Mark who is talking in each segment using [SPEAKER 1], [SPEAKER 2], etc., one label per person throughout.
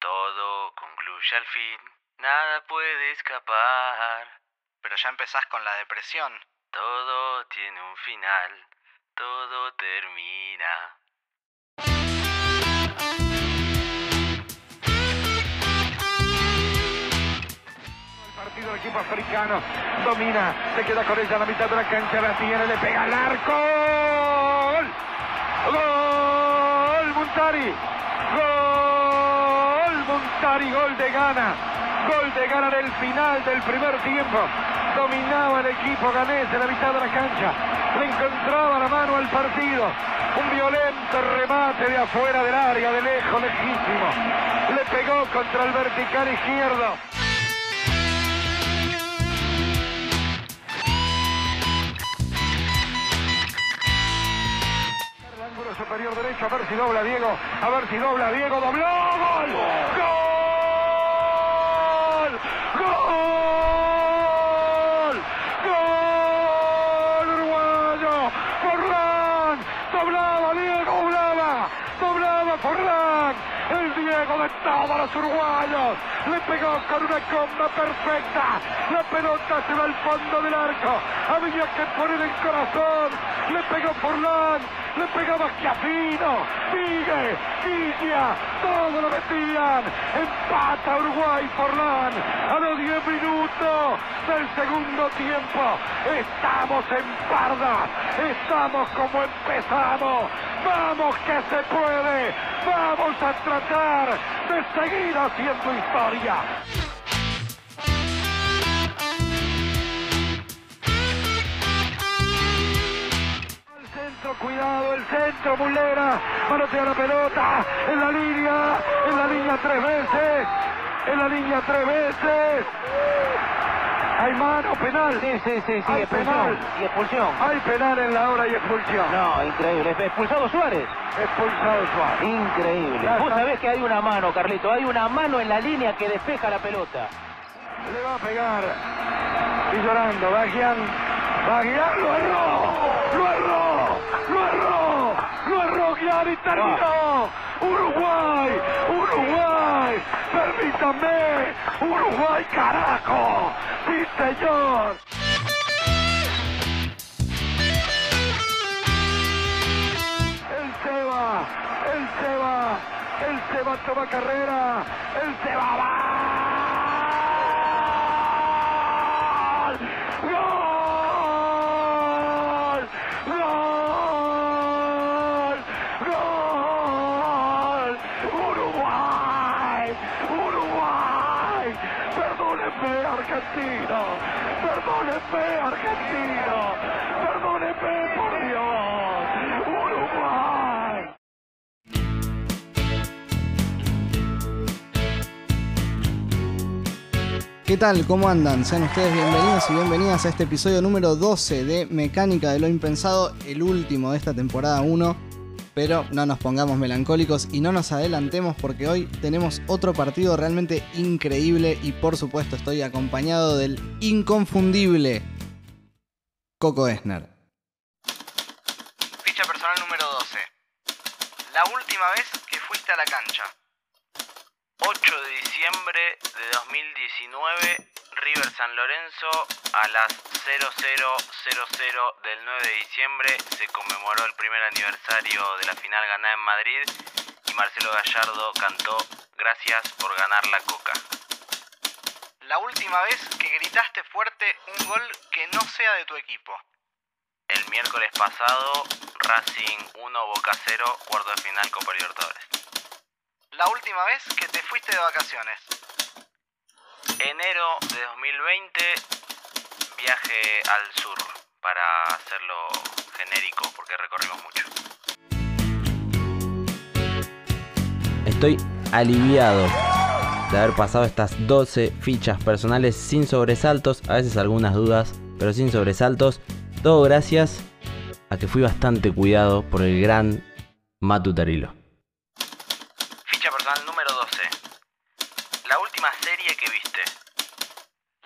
[SPEAKER 1] Todo concluye al fin, nada puede escapar.
[SPEAKER 2] Pero ya empezás con la depresión.
[SPEAKER 1] Todo tiene un final, todo termina.
[SPEAKER 3] El partido del equipo africano domina, se queda con ella a la mitad de la cancha, la tiene, le pega al arco. ¡Gol! ¡Gol! Muntari. ¡Gol! Muntari, gol de gana. Gol de gana del final del primer tiempo. Dominaba el equipo ganés en la mitad de la cancha. Le encontraba la mano al partido. Un violento remate de afuera del área, de lejos, lejísimo. Le pegó contra el vertical izquierdo. Superior derecho, a ver si dobla Diego, a ver si dobla Diego, dobló, gol, gol, gol, gol, uruguayo, Forlán, doblaba Diego, doblaba, doblaba Forlán, el Diego de todos los uruguayos, le pegó con una comba perfecta, la pelota se va al fondo del arco, había que poner el corazón, le pegó Forlán, le pegaba Schiaffino, sigue, Guilla, todo lo metían, empata Uruguay Forlán, a los 10 minutos del segundo tiempo, estamos en parda, estamos como empezamos, vamos que se puede, vamos a tratar de seguir haciendo historia. El centro, cuidado, el centro, Mulera, manotea la pelota, en la línea, en la línea tres veces, en la línea tres veces. Hay mano, penal.
[SPEAKER 4] Sí, sí, sí, sí,
[SPEAKER 3] Hay
[SPEAKER 4] expulsión.
[SPEAKER 3] penal.
[SPEAKER 4] Y expulsión.
[SPEAKER 3] Hay penal en la hora y expulsión.
[SPEAKER 4] No, increíble. Expulsado Suárez.
[SPEAKER 3] Expulsado Suárez.
[SPEAKER 4] Increíble.
[SPEAKER 3] Ya
[SPEAKER 4] Vos
[SPEAKER 3] está.
[SPEAKER 4] sabés que hay una mano, Carlito. Hay una mano en la línea que despeja la pelota.
[SPEAKER 3] Le va a pegar. Y llorando, Bagian. Bagian lo erró. Lo erró. Lo erró. Lo erró Gian y terminó. Uruguay. Uruguay. Permítame. Uruguay, carajo. Sí, señor. El Seba, el Seba, el Seba toma carrera, el Seba va. ¡Gol! Argentino! ¡Perdóneme, argentino! ¡Perdóneme, por Dios! ¡Uruguay!
[SPEAKER 5] ¿Qué tal? ¿Cómo andan? Sean ustedes bienvenidos y bienvenidas a este episodio número 12 de Mecánica de lo Impensado, el último de esta temporada 1. Pero no nos pongamos melancólicos y no nos adelantemos porque hoy tenemos otro partido realmente increíble y por supuesto estoy acompañado del inconfundible Coco Esner.
[SPEAKER 2] Ficha personal número 12. La última vez que fuiste a la cancha. 8 de diciembre de 2019, River San Lorenzo, a las 0000 del 9 de diciembre, se conmemoró el primer aniversario de la final ganada en Madrid y Marcelo Gallardo cantó Gracias por ganar la coca. La última vez que gritaste fuerte un gol que no sea de tu equipo. El miércoles pasado, Racing 1, Boca 0, cuarto de final Copa Libertadores. La última vez que te fuiste de vacaciones. Enero de 2020, viaje al sur, para hacerlo genérico, porque recorrimos mucho.
[SPEAKER 6] Estoy aliviado de haber pasado estas 12 fichas personales sin sobresaltos, a veces algunas dudas, pero sin sobresaltos. Todo gracias a que fui bastante cuidado por el gran Matu Tarilo.
[SPEAKER 2] Ficha personal número 12. La última serie que viste.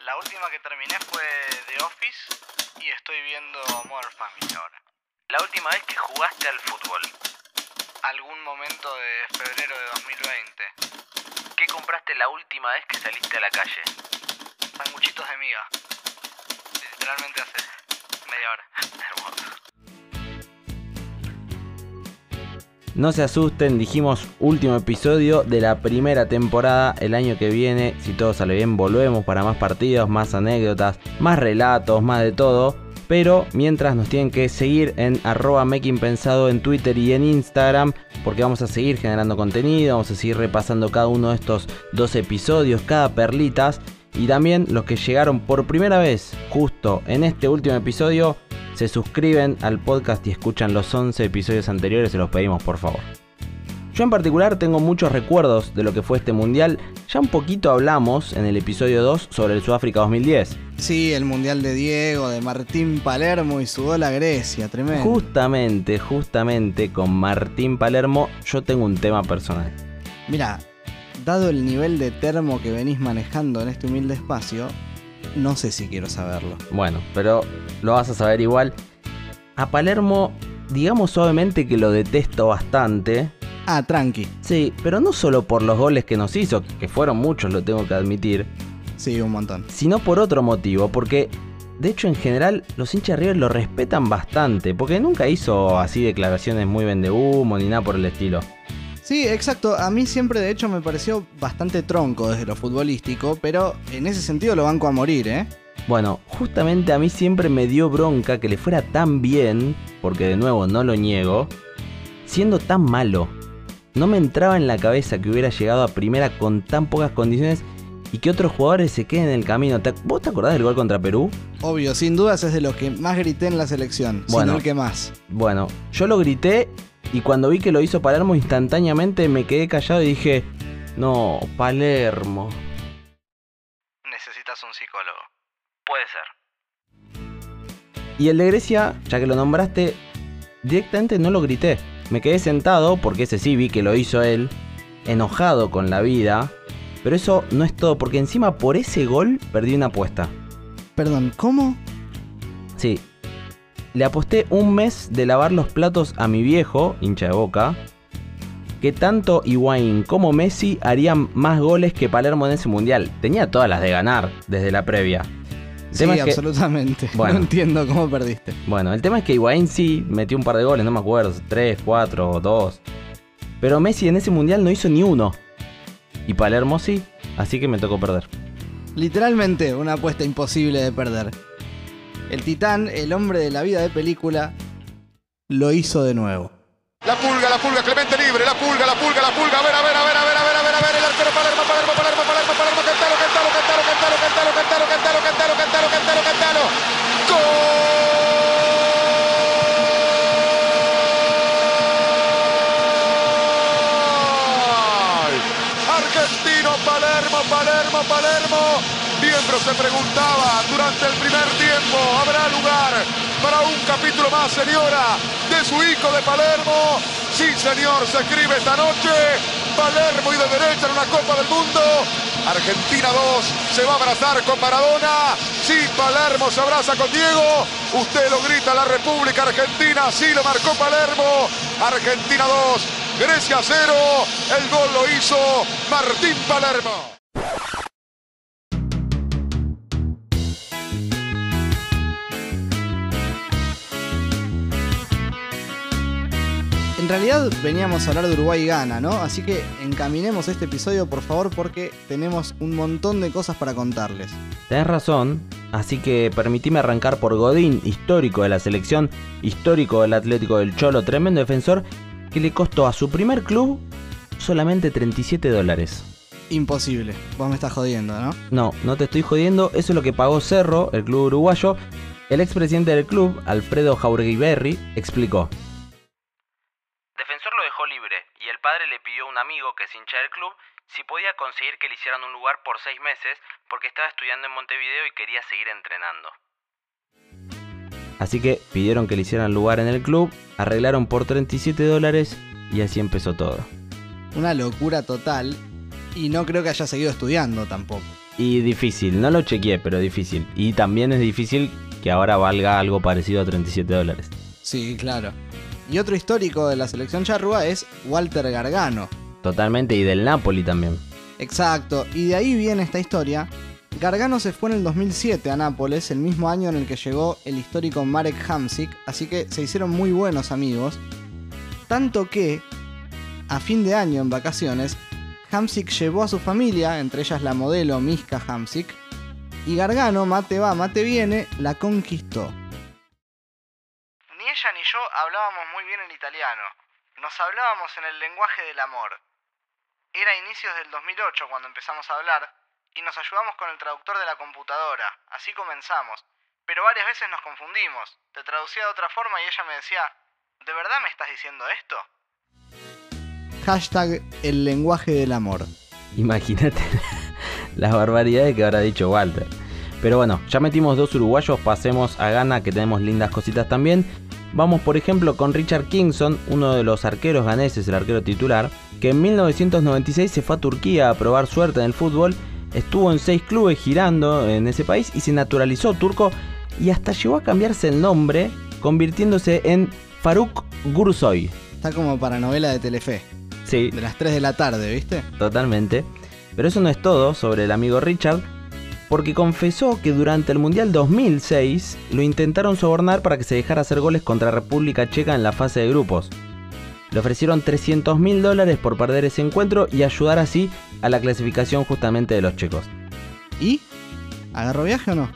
[SPEAKER 2] La última que terminé fue The Office y estoy viendo Modern Family. La última vez que jugaste al fútbol. Algún momento de febrero de 2020. ¿Qué
[SPEAKER 7] acordaste la última vez que saliste a la calle?
[SPEAKER 8] Sanguchitos de miga. Literalmente hace media hora.
[SPEAKER 7] Hermoso.
[SPEAKER 6] No se asusten, dijimos último episodio de la primera temporada. El año que viene, si todo sale bien, volvemos para más partidos, más anécdotas, más relatos, más de todo. Pero mientras nos tienen que seguir en arroba makingpensado en Twitter y en Instagram, porque vamos a seguir generando contenido, vamos a seguir repasando cada uno de estos dos episodios, cada perlitas. Y también los que llegaron por primera vez justo en este último episodio, se suscriben al podcast y escuchan los 11 episodios anteriores, se los pedimos por favor. Yo en particular tengo muchos recuerdos de lo que fue este mundial. Ya un poquito hablamos en el episodio 2 sobre el Sudáfrica 2010.
[SPEAKER 5] Sí, el mundial de Diego, de Martín Palermo y su gol a Grecia, tremendo.
[SPEAKER 6] Justamente, justamente con Martín Palermo yo tengo un tema personal.
[SPEAKER 5] Mira, dado el nivel de termo que venís manejando en este humilde espacio, no sé si quiero saberlo.
[SPEAKER 6] Bueno, pero lo vas a saber igual. A Palermo, digamos suavemente que lo detesto bastante.
[SPEAKER 5] Ah, tranqui.
[SPEAKER 6] Sí, pero no solo por los goles que nos hizo, que fueron muchos, lo tengo que admitir,
[SPEAKER 5] Sí, un montón.
[SPEAKER 6] sino por otro motivo, porque de hecho en general los hinchas River lo respetan bastante, porque nunca hizo así declaraciones muy humo ni nada por el estilo.
[SPEAKER 5] Sí, exacto. A mí siempre, de hecho, me pareció bastante tronco desde lo futbolístico, pero en ese sentido lo banco a morir, ¿eh?
[SPEAKER 6] Bueno, justamente a mí siempre me dio bronca que le fuera tan bien, porque de nuevo no lo niego, siendo tan malo. No me entraba en la cabeza que hubiera llegado a primera con tan pocas condiciones y que otros jugadores se queden en el camino. ¿Te- ¿Vos te acordás del gol contra Perú?
[SPEAKER 5] Obvio, sin dudas es de los que más grité en la selección,
[SPEAKER 6] Bueno.
[SPEAKER 5] sino el que más.
[SPEAKER 6] Bueno, yo lo grité y cuando vi que lo hizo Palermo instantáneamente me quedé callado y dije, no, Palermo.
[SPEAKER 8] Necesitas un psicólogo.
[SPEAKER 7] Puede ser.
[SPEAKER 6] Y el de Grecia, ya que lo nombraste, directamente no lo grité. Me quedé sentado, porque ese sí vi que lo hizo él, enojado con la vida. Pero eso no es todo, porque encima por ese gol perdí una apuesta.
[SPEAKER 5] Perdón, ¿cómo?
[SPEAKER 6] Sí. Le aposté un mes de lavar los platos a mi viejo, hincha de boca, que tanto Higuaín como Messi harían más goles que Palermo en ese mundial. Tenía todas las de ganar desde la previa. El
[SPEAKER 5] Sí,
[SPEAKER 6] tema es que-
[SPEAKER 5] absolutamente.
[SPEAKER 6] Bueno.
[SPEAKER 5] No entiendo cómo perdiste.
[SPEAKER 6] Bueno, el tema es que Higuaín sí metió un par de goles, no me acuerdo, 3, 4, 2. Pero Messi en ese mundial no hizo ni uno. Y Palermo sí, así que me tocó perder.
[SPEAKER 5] Literalmente una apuesta imposible de perder. El titán, el hombre de la vida de película, lo hizo de nuevo.
[SPEAKER 9] La pulga, la pulga, Clemente libre, la pulga, la pulga, la pulga, a ver, a ver, a ver, a ver, a ver, a ver, a ver, el arquero Palermo, Palermo, Palermo, Palermo, Palermo, Cantalo, Cantalo, Cantalo, Cantalo, Cantalo, Cantalo, Cantalo, Cantalo, Cantalo, Cantalo, Cantalo, ¡Gol! Palermo, Palermo, Palermo. Miembros se preguntaban durante el primer tiempo, ¿habrá lugar para un capítulo más, señora, de su hijo de Palermo? Sí, señor, se escribe esta noche. Palermo y de derecha en una Copa del Mundo. Argentina 2 se va a abrazar con Maradona. Sí, Palermo se abraza con Diego. Usted lo grita la República Argentina. Sí, lo marcó Palermo. Argentina 2, Grecia 0. El gol lo hizo Martín Palermo.
[SPEAKER 5] En realidad veníamos a hablar de Uruguay y Ghana, ¿no? Así que encaminemos este episodio, por favor, porque tenemos un montón de cosas para contarles.
[SPEAKER 6] Tenés razón, así que permitime arrancar por Godín, histórico de la selección, histórico del Atlético del Cholo, tremendo defensor, que le costó a su primer club solamente 37 dólares.
[SPEAKER 5] Imposible. Vos me estás jodiendo, ¿no?
[SPEAKER 6] No, no te estoy jodiendo, eso es lo que pagó Cerro, el club uruguayo. El expresidente del club, Alfredo Jauregui explicó.
[SPEAKER 7] Padre le pidió a un amigo que es hincha del club si podía conseguir que le hicieran un lugar por seis meses porque estaba estudiando en Montevideo y quería seguir entrenando.
[SPEAKER 6] Así que pidieron que le hicieran lugar en el club, arreglaron por 37 dólares y así empezó todo.
[SPEAKER 5] Una locura total. Y no creo que haya seguido estudiando tampoco.
[SPEAKER 6] Y difícil, no lo chequeé, pero difícil. Y también es difícil que ahora valga algo parecido a 37 dólares.
[SPEAKER 5] Sí, claro. Y otro histórico de la selección charrúa es Walter Gargano.
[SPEAKER 6] Totalmente, y del Napoli también.
[SPEAKER 5] Exacto, y de ahí viene esta historia. Gargano se fue en el 2007 a Nápoles, el mismo año en el que llegó el histórico Marek Hamsik, así que se hicieron muy buenos amigos. Tanto que, a fin de año en vacaciones, Hamsik llevó a su familia, entre ellas la modelo Miska Hamsik, y Gargano, mate va, mate viene, la conquistó.
[SPEAKER 2] Ni ella ni yo hablábamos muy bien el italiano. Nos hablábamos en el lenguaje del amor. Era inicios del 2008 cuando empezamos a hablar y nos ayudamos con el traductor de la computadora. Así comenzamos. Pero varias veces nos confundimos. Te traducía de otra forma y ella me decía, ¿de verdad me estás diciendo esto?
[SPEAKER 5] Hashtag el lenguaje del amor.
[SPEAKER 6] Imagínate las barbaridades que habrá dicho Walter. Pero bueno, ya metimos dos uruguayos, pasemos a Ghana que tenemos lindas cositas también. Vamos por ejemplo con Richard Kingson, uno de los arqueros ganeses, el arquero titular, que en 1996 se fue a Turquía a probar suerte en el fútbol, estuvo en seis clubes girando en ese país y se naturalizó turco y hasta llegó a cambiarse el nombre, convirtiéndose en Faruk Gursoy.
[SPEAKER 5] Está como para novela de Telefe,
[SPEAKER 6] Sí,
[SPEAKER 5] de las 3 de la tarde, ¿viste?
[SPEAKER 6] Totalmente. Pero eso no es todo sobre el amigo Richard, porque confesó que durante el Mundial 2006 lo intentaron sobornar para que se dejara hacer goles contra República Checa en la fase de grupos. Le ofrecieron 300 mil dólares por perder ese encuentro y ayudar así a la clasificación justamente de los checos.
[SPEAKER 5] ¿Y? ¿Agarró viaje o no?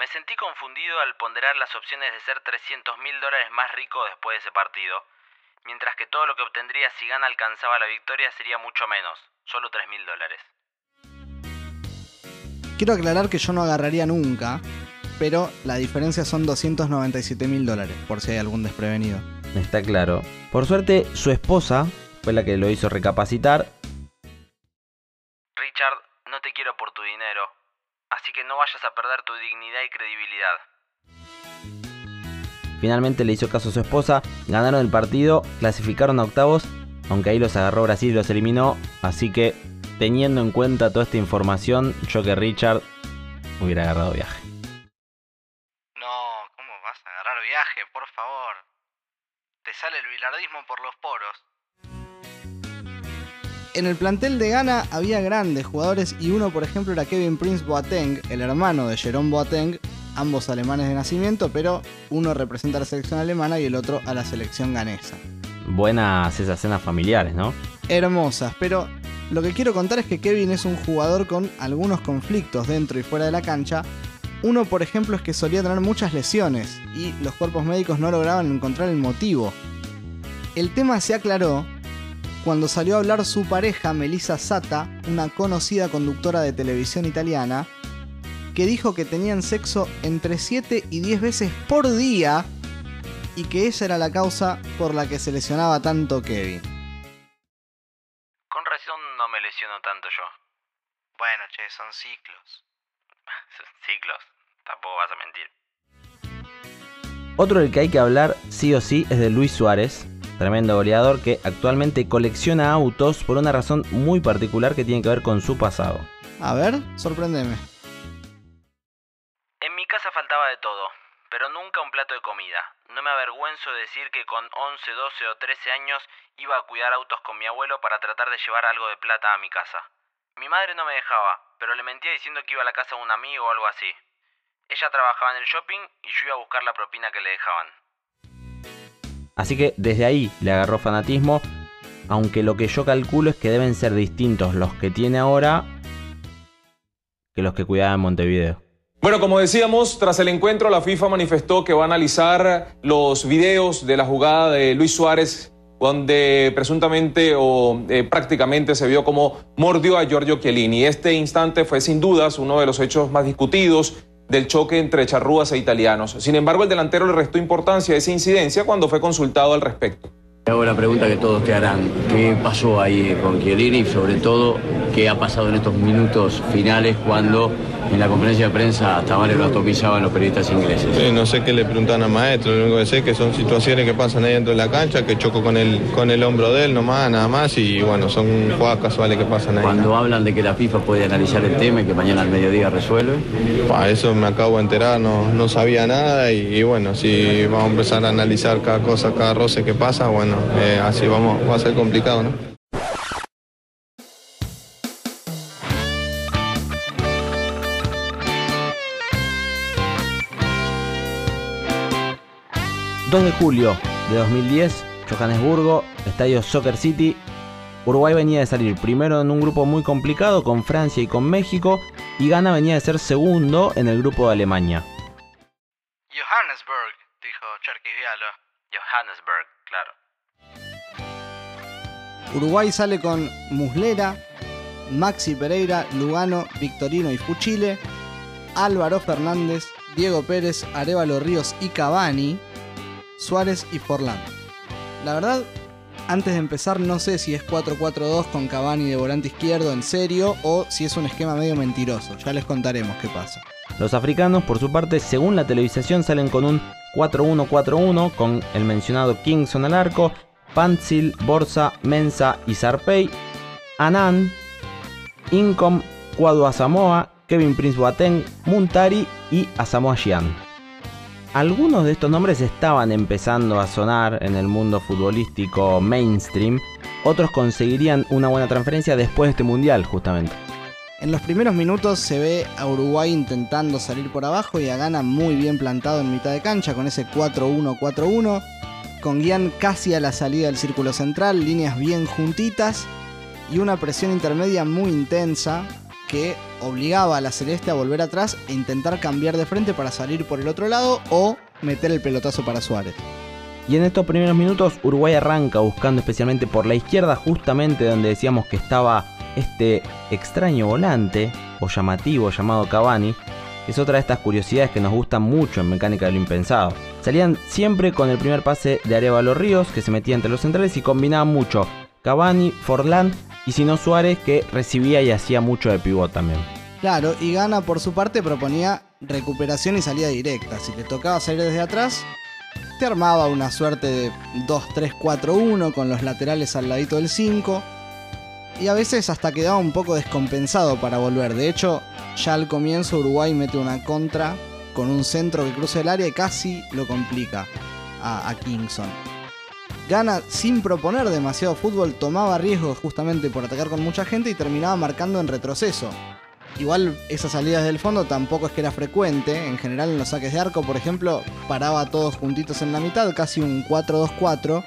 [SPEAKER 1] Me sentí confundido al ponderar las opciones de ser 300 mil dólares más rico después de ese partido, mientras que todo lo que obtendría si Gana alcanzaba la victoria sería mucho menos, solo 3 mil dólares.
[SPEAKER 5] Quiero aclarar que yo no agarraría nunca, pero la diferencia son 297 mil dólares, por si hay algún desprevenido.
[SPEAKER 6] Está claro. Por suerte, su esposa fue la que lo hizo recapacitar
[SPEAKER 1] Richard, no te quiero por tu dinero, así que no vayas a perder tu dignidad y credibilidad.
[SPEAKER 6] Finalmente le hizo caso a su esposa, ganaron el partido, clasificaron a octavos, aunque ahí los agarró Brasil y los eliminó, así que teniendo en cuenta toda esta información, yo que Richard hubiera agarrado viaje.
[SPEAKER 2] No, ¿cómo vas a agarrar viaje, por favor? Te sale el bilardismo por los poros.
[SPEAKER 5] En el plantel de Ghana había grandes jugadores y uno, por ejemplo, era Kevin Prince Boateng, el hermano de Jerome Boateng, ambos alemanes de nacimiento, pero uno representa a la selección alemana y el otro a la selección ganesa.
[SPEAKER 6] Buenas esas cenas familiares, ¿no?
[SPEAKER 5] Hermosas, pero lo que quiero contar es que Kevin es un jugador con algunos conflictos dentro y fuera de la cancha. Uno, por ejemplo, es que solía tener muchas lesiones y los cuerpos médicos no lograban encontrar el motivo. El tema se aclaró cuando salió a hablar su pareja, Melissa Sata, una conocida conductora de televisión italiana, que dijo que tenían sexo entre 7 y 10 veces por día y que esa era la causa por la que se lesionaba tanto Kevin.
[SPEAKER 1] Con razón no me lesiono tanto yo.
[SPEAKER 2] Bueno, che, son ciclos.
[SPEAKER 1] Ciclos, tampoco vas a mentir.
[SPEAKER 6] Otro del que hay que hablar sí o sí es de Luis Suárez, tremendo goleador que actualmente colecciona autos por una razón muy particular que tiene que ver con su pasado.
[SPEAKER 5] A ver, sorpréndeme.
[SPEAKER 1] 11, 12 o 13 años iba a cuidar autos con mi abuelo para tratar de llevar algo de plata a mi casa. Mi madre no me dejaba, pero le mentía diciendo que iba a la casa de un amigo o algo así. Ella trabajaba en el shopping y yo iba a buscar la propina que le dejaban.
[SPEAKER 6] Así que desde ahí le agarró fanatismo, aunque lo que yo calculo es que deben ser distintos los que tiene ahora que los que cuidaba en Montevideo.
[SPEAKER 10] Bueno, como decíamos, tras el encuentro la FIFA manifestó que va a analizar los videos de la jugada de Luis Suárez donde presuntamente o eh, prácticamente se vio como mordió a Giorgio Chiellini. Este instante fue sin dudas uno de los hechos más discutidos del choque entre charrúas e italianos. Sin embargo, el delantero le restó importancia a esa incidencia cuando fue consultado al respecto.
[SPEAKER 11] Hago la pregunta que todos te harán. ¿Qué pasó ahí con Chiellini y sobre todo qué ha pasado en estos minutos finales cuando en la conferencia de prensa hasta Mario lo atomizaban los periodistas ingleses?
[SPEAKER 12] Sí, no sé qué le preguntan al maestro, lo único que sé es que son situaciones que pasan ahí dentro de la cancha, que choco con el, con el hombro de él nomás, nada más, y bueno, son jugadas casuales que pasan ahí.
[SPEAKER 11] Cuando hablan de que la FIFA puede analizar el tema y que mañana al mediodía resuelve.
[SPEAKER 12] Pa, eso me acabo de enterar, no, no sabía nada y, y bueno, si vamos a empezar a analizar cada cosa, cada roce que pasa, bueno, eh, así vamos, va a ser complicado, ¿no?
[SPEAKER 6] 2 de julio de 2010, Johannesburgo, Estadio Soccer City. Uruguay venía de salir primero en un grupo muy complicado con Francia y con México y Ghana venía de ser segundo en el grupo de Alemania.
[SPEAKER 2] Johannesburg, dijo Charquisvialo.
[SPEAKER 1] Johannesburg, claro.
[SPEAKER 5] Uruguay sale con Muslera, Maxi Pereira, Lugano, Victorino y Fuchile, Álvaro Fernández, Diego Pérez, Arevalo Ríos y Cavani, Suárez y Forlán. La verdad, antes de empezar no sé si es 4-4-2 con Cavani de volante izquierdo en serio o si es un esquema medio mentiroso. Ya les contaremos qué pasa.
[SPEAKER 6] Los africanos, por su parte, según la televisación, salen con un 4-1-4-1 con el mencionado Kingston al arco, Panzil, Borsa, Mensa y Sarpey, Anan, Incom, Cuadro Asamoa, Kevin Prince Boateng, Muntari y Asamoah Gyan. Algunos de estos nombres estaban empezando a sonar en el mundo futbolístico mainstream, otros conseguirían una buena transferencia después de este mundial justamente.
[SPEAKER 5] En los primeros minutos se ve a Uruguay intentando salir por abajo y a Ghana muy bien plantado en mitad de cancha con ese 4-1-4-1, con Guián casi a la salida del círculo central, líneas bien juntitas y una presión intermedia muy intensa que obligaba a la Celeste a volver atrás e intentar cambiar de frente para salir por el otro lado o meter el pelotazo para Suárez.
[SPEAKER 6] Y en estos primeros minutos Uruguay arranca buscando especialmente por la izquierda, justamente donde decíamos que estaba este extraño volante o llamativo llamado Cavani, es otra de estas curiosidades que nos gustan mucho en Mecánica de lo Impensado. Salían siempre con el primer pase de Arevalo Ríos, que se metía entre los centrales y combinaba mucho Cavani, Forlán y si no Suárez, que recibía y hacía mucho de pivot también.
[SPEAKER 5] Claro, y Gana por su parte proponía recuperación y salida directa. Si le tocaba salir desde atrás, te armaba una suerte de 2-3-4-1 con los laterales al ladito del 5. Y a veces hasta quedaba un poco descompensado para volver. De hecho, ya al comienzo Uruguay mete una contra con un centro que cruza el área y casi lo complica a, a Kingston. Gana sin proponer demasiado fútbol, tomaba riesgos justamente por atacar con mucha gente y terminaba marcando en retroceso. Igual esas salidas del fondo tampoco es que era frecuente, en general en los saques de arco, por ejemplo, paraba todos juntitos en la mitad, casi un 4-2-4,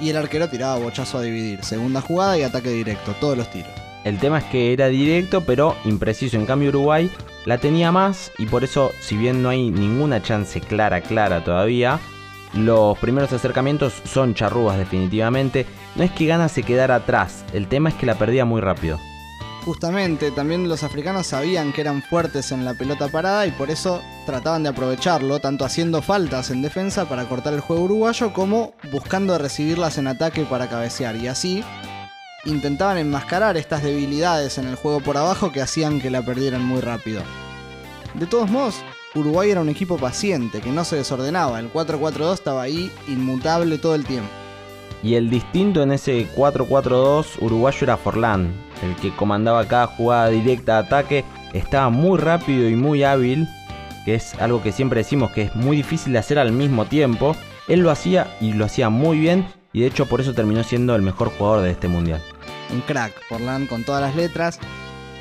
[SPEAKER 5] y el arquero tiraba bochazo a dividir, segunda jugada y ataque directo, todos los tiros.
[SPEAKER 6] El tema es que era directo pero impreciso, en cambio Uruguay la tenía más y por eso, si bien no hay ninguna chance clara, clara todavía, los primeros acercamientos son charrúas definitivamente. No es que Gana se quedara atrás, el tema es que la perdía muy rápido.
[SPEAKER 5] Justamente, también los africanos sabían que eran fuertes en la pelota parada y por eso trataban de aprovecharlo, tanto haciendo faltas en defensa para cortar el juego uruguayo como buscando recibirlas en ataque para cabecear. Y así intentaban enmascarar estas debilidades en el juego por abajo que hacían que la perdieran muy rápido. De todos modos, Uruguay era un equipo paciente, que no se desordenaba. El 4-4-2 estaba ahí, inmutable todo el tiempo.
[SPEAKER 6] Y el distinto en ese 4-4-2 uruguayo era Forlán, el que comandaba cada jugada directa de ataque, estaba muy rápido y muy hábil, que es algo que siempre decimos que es muy difícil de hacer al mismo tiempo. Él lo hacía y lo hacía muy bien y de hecho por eso terminó siendo el mejor jugador de este mundial.
[SPEAKER 5] Un crack, Forlán con todas las letras.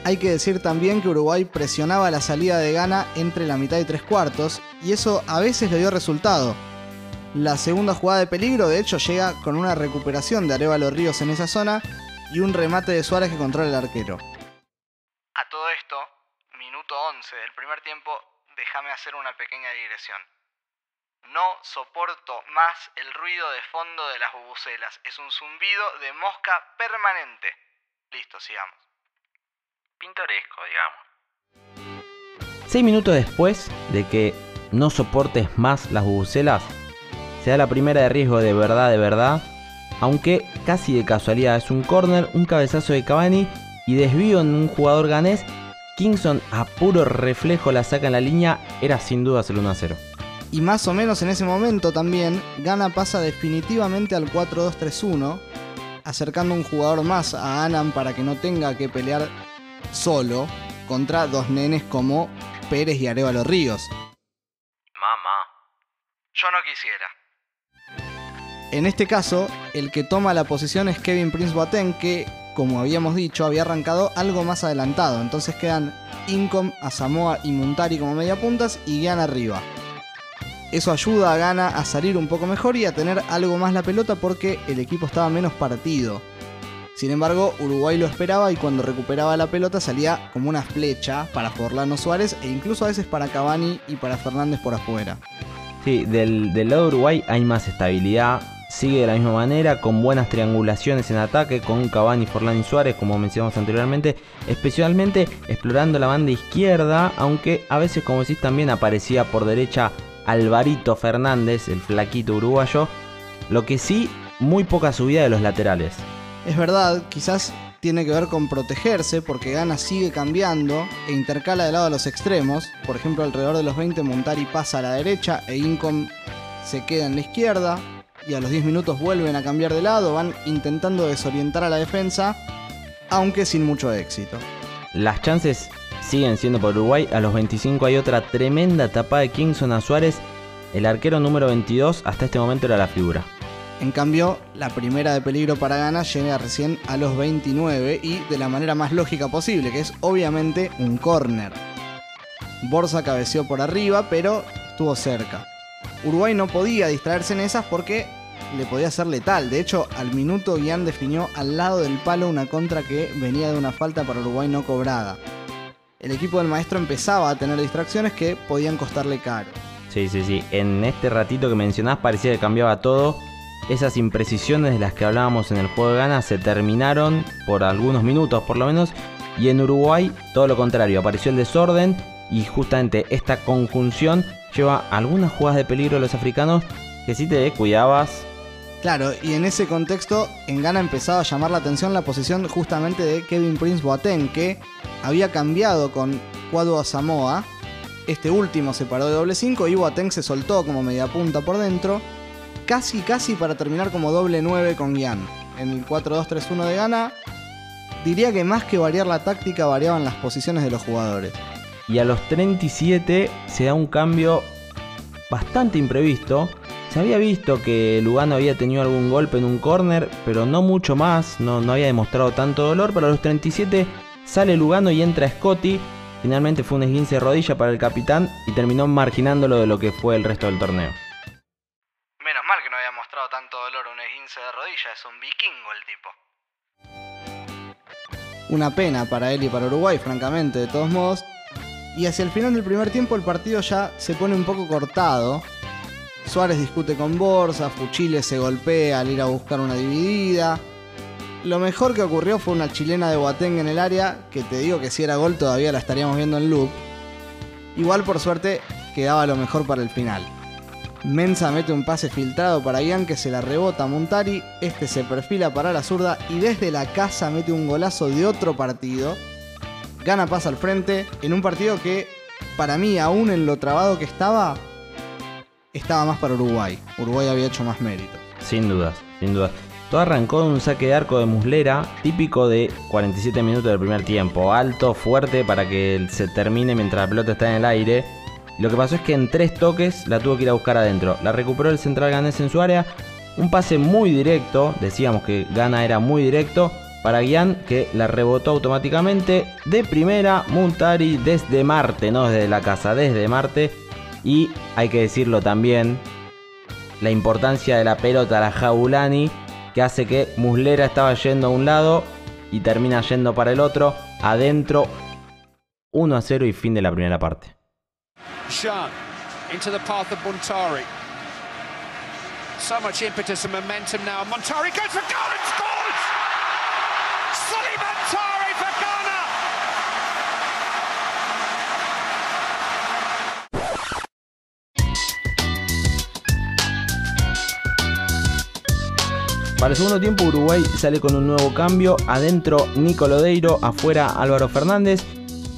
[SPEAKER 5] Hay que decir también que Uruguay presionaba la salida de Ghana entre la mitad y tres cuartos, y eso a veces le dio resultado. La segunda jugada de peligro, de hecho, llega con una recuperación de Arevalo Ríos en esa zona y un remate de Suárez que controla el arquero.
[SPEAKER 2] A todo esto, minuto 11 del primer tiempo, déjame hacer una pequeña digresión. No soporto más el ruido de fondo de las bubucelas. Es un zumbido de mosca permanente. Listo, sigamos.
[SPEAKER 1] Pintoresco, digamos.
[SPEAKER 6] Seis minutos después de que no soportes más las bubucelas, se da la primera de riesgo de verdad, de verdad, aunque casi de casualidad es un corner, un cabezazo de Cavani y desvío en un jugador ganés. Kingston a puro reflejo la saca en la línea, era sin duda el 1 0.
[SPEAKER 5] Y más o menos en ese momento también, Gana pasa definitivamente al 4-2-3-1, acercando un jugador más a Anam para que no tenga que pelear solo contra dos nenes como Pérez y Arevalo Ríos.
[SPEAKER 1] Mamá.
[SPEAKER 2] Yo no quisiera.
[SPEAKER 5] En este caso, el que toma la posición es Kevin Prince Boateng, que, como habíamos dicho, había arrancado algo más adelantado. Entonces quedan Incom, Asamoah y Muntari como media puntas y Guian arriba. Eso ayuda a Ghana a salir un poco mejor y a tener algo más la pelota porque el equipo estaba menos partido. Sin embargo, Uruguay lo esperaba y cuando recuperaba la pelota salía como una flecha para Forlano Suárez e incluso a veces para Cavani y para Fernández por afuera.
[SPEAKER 6] Sí, del, lado de Uruguay hay más estabilidad, sigue de la misma manera, con buenas triangulaciones en ataque, con Cavani, Forlán y Suárez, como mencionamos anteriormente, especialmente explorando la banda izquierda, aunque a veces, como decís, también aparecía por derecha Alvarito Fernández, el flaquito uruguayo, lo que sí, muy poca subida de los laterales.
[SPEAKER 5] Es verdad, quizás tiene que ver con protegerse, porque Gana sigue cambiando e intercala de lado a los extremos. Por ejemplo, alrededor de los 20 Montari pasa a la derecha e Incom se queda en la izquierda y a los 10 minutos vuelven a cambiar de lado, van intentando desorientar a la defensa, aunque sin mucho éxito.
[SPEAKER 6] Las chances siguen siendo por Uruguay, a los 25 hay otra tremenda tapada de Kingson a Suárez, el arquero número 22 hasta este momento era la figura.
[SPEAKER 5] En cambio, la primera de peligro para Gana llega recién a los 29 y de la manera más lógica posible, que es obviamente un córner. Borsa cabeció por arriba, pero estuvo cerca. Uruguay no podía distraerse en esas porque le podía ser letal. De hecho, al minuto Guián definió al lado del palo una contra que venía de una falta para Uruguay no cobrada. El equipo del maestro empezaba a tener distracciones que podían costarle caro.
[SPEAKER 6] Sí, sí, sí. En este ratito que mencionás parecía que cambiaba todo. Esas imprecisiones de las que hablábamos en el juego de ganas se terminaron por algunos minutos por lo menos. Y en Uruguay todo lo contrario, apareció el desorden y justamente esta conjunción lleva algunas jugadas de peligro a los africanos que si te cuidabas.
[SPEAKER 5] Claro, y en ese contexto en Ghana empezaba a llamar la atención la posición justamente de Kevin Prince Boateng, que había cambiado con Cuadro Samoa. Este último se paró de doble 5 y Boateng se soltó como media punta por dentro, casi casi para terminar como doble 9 con Guian. En el 4-2-3-1 de Ghana, diría que más que variar la táctica variaban las posiciones de los jugadores
[SPEAKER 6] y a los 37 se da un cambio bastante imprevisto. Se había visto que Lugano había tenido algún golpe en un corner, pero no mucho más, no, no había demostrado tanto dolor, pero a los 37 sale Lugano y entra Scotty. Finalmente fue un esguince de rodilla para el capitán y terminó marginándolo de lo que fue el resto del torneo.
[SPEAKER 2] Tanto dolor un esguince de rodilla, es un vikingo
[SPEAKER 5] el tipo. Una pena para él y para Uruguay, francamente, de todos modos, y hacia el final del primer tiempo el partido ya se pone un poco cortado. Suárez discute con Borsa, Fuchile se golpea al ir a buscar una dividida. Lo mejor que ocurrió fue una chilena de Boateng en el área, que te digo que si era gol todavía la estaríamos viendo en loop. Igual por suerte quedaba lo mejor para el final. Mensa mete un pase filtrado para Ian que se la rebota a Montari, este se perfila para la zurda y desde la casa mete un golazo de otro partido gana pasa al frente en un partido que para mí, aún en lo trabado que estaba, estaba más para Uruguay. Uruguay había hecho más mérito.
[SPEAKER 6] Sin dudas, sin dudas. Todo arrancó en un saque de arco de Muslera, típico de 47 minutos del primer tiempo. Alto, fuerte para que se termine mientras la pelota está en el aire. Lo que pasó es que en tres toques la tuvo que ir a buscar adentro. La recuperó el central ganés en su área. Un pase muy directo, decíamos que Gana era muy directo para Guián que la rebotó automáticamente de primera Muntari desde Marte, no desde la casa, desde Marte. Y hay que decirlo también, la importancia de la pelota a la Jaulani que hace que Muslera estaba yendo a un lado y termina yendo para el otro, adentro 1 a 0 y fin de la primera parte. Into the path of Montari. So much impetus and momentum now. Montari goes for goal and scores! Para el segundo tiempo Uruguay sale con un nuevo cambio, adentro Nico Lodeiro, afuera Álvaro Fernández,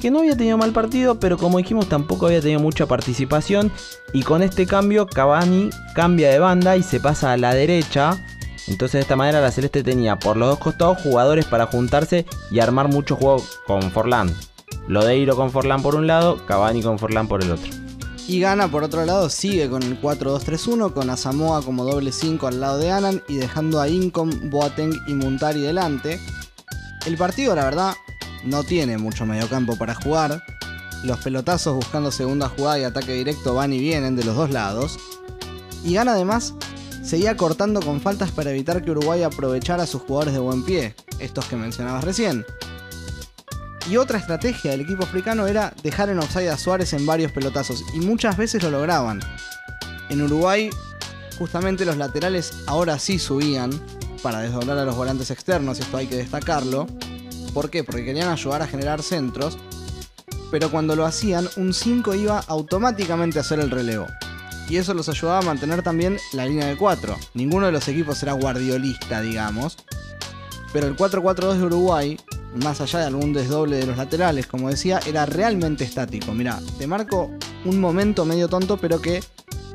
[SPEAKER 6] que no había tenido mal partido, pero como dijimos tampoco había tenido mucha participación y con este cambio Cavani cambia de banda y se pasa a la derecha. Entonces de esta manera la Celeste tenía por los dos costados jugadores para juntarse y armar mucho juego con Forlán. Lodeiro con Forlán por un lado, Cavani con Forlán por el otro.
[SPEAKER 5] Y Gana, por otro lado, sigue con el 4-2-3-1, con Asamoa como doble 5 al lado de Anan y dejando a Incom, Boateng y Muntari delante. El partido, la verdad, no tiene mucho mediocampo para jugar. los pelotazos buscando segunda jugada y ataque directo van y vienen de los dos lados. Y Gana además seguía cortando con faltas para evitar que Uruguay aprovechara a sus jugadores de buen pie, estos que mencionabas recién. Y otra estrategia del equipo africano era dejar en offside a Suárez en varios pelotazos, y muchas veces lo lograban. En Uruguay, justamente los laterales ahora sí subían para desdoblar a los volantes externos, esto hay que destacarlo. ¿Por qué? Porque querían ayudar a generar centros, pero cuando lo hacían, un 5 iba automáticamente a hacer el relevo. Y eso los ayudaba a mantener también la línea de 4. Ninguno de los equipos era guardiolista, digamos. Pero el 4-4-2 de Uruguay, más allá de algún desdoble de los laterales, como decía, era realmente estático. Mira, te marco un momento medio tonto, pero que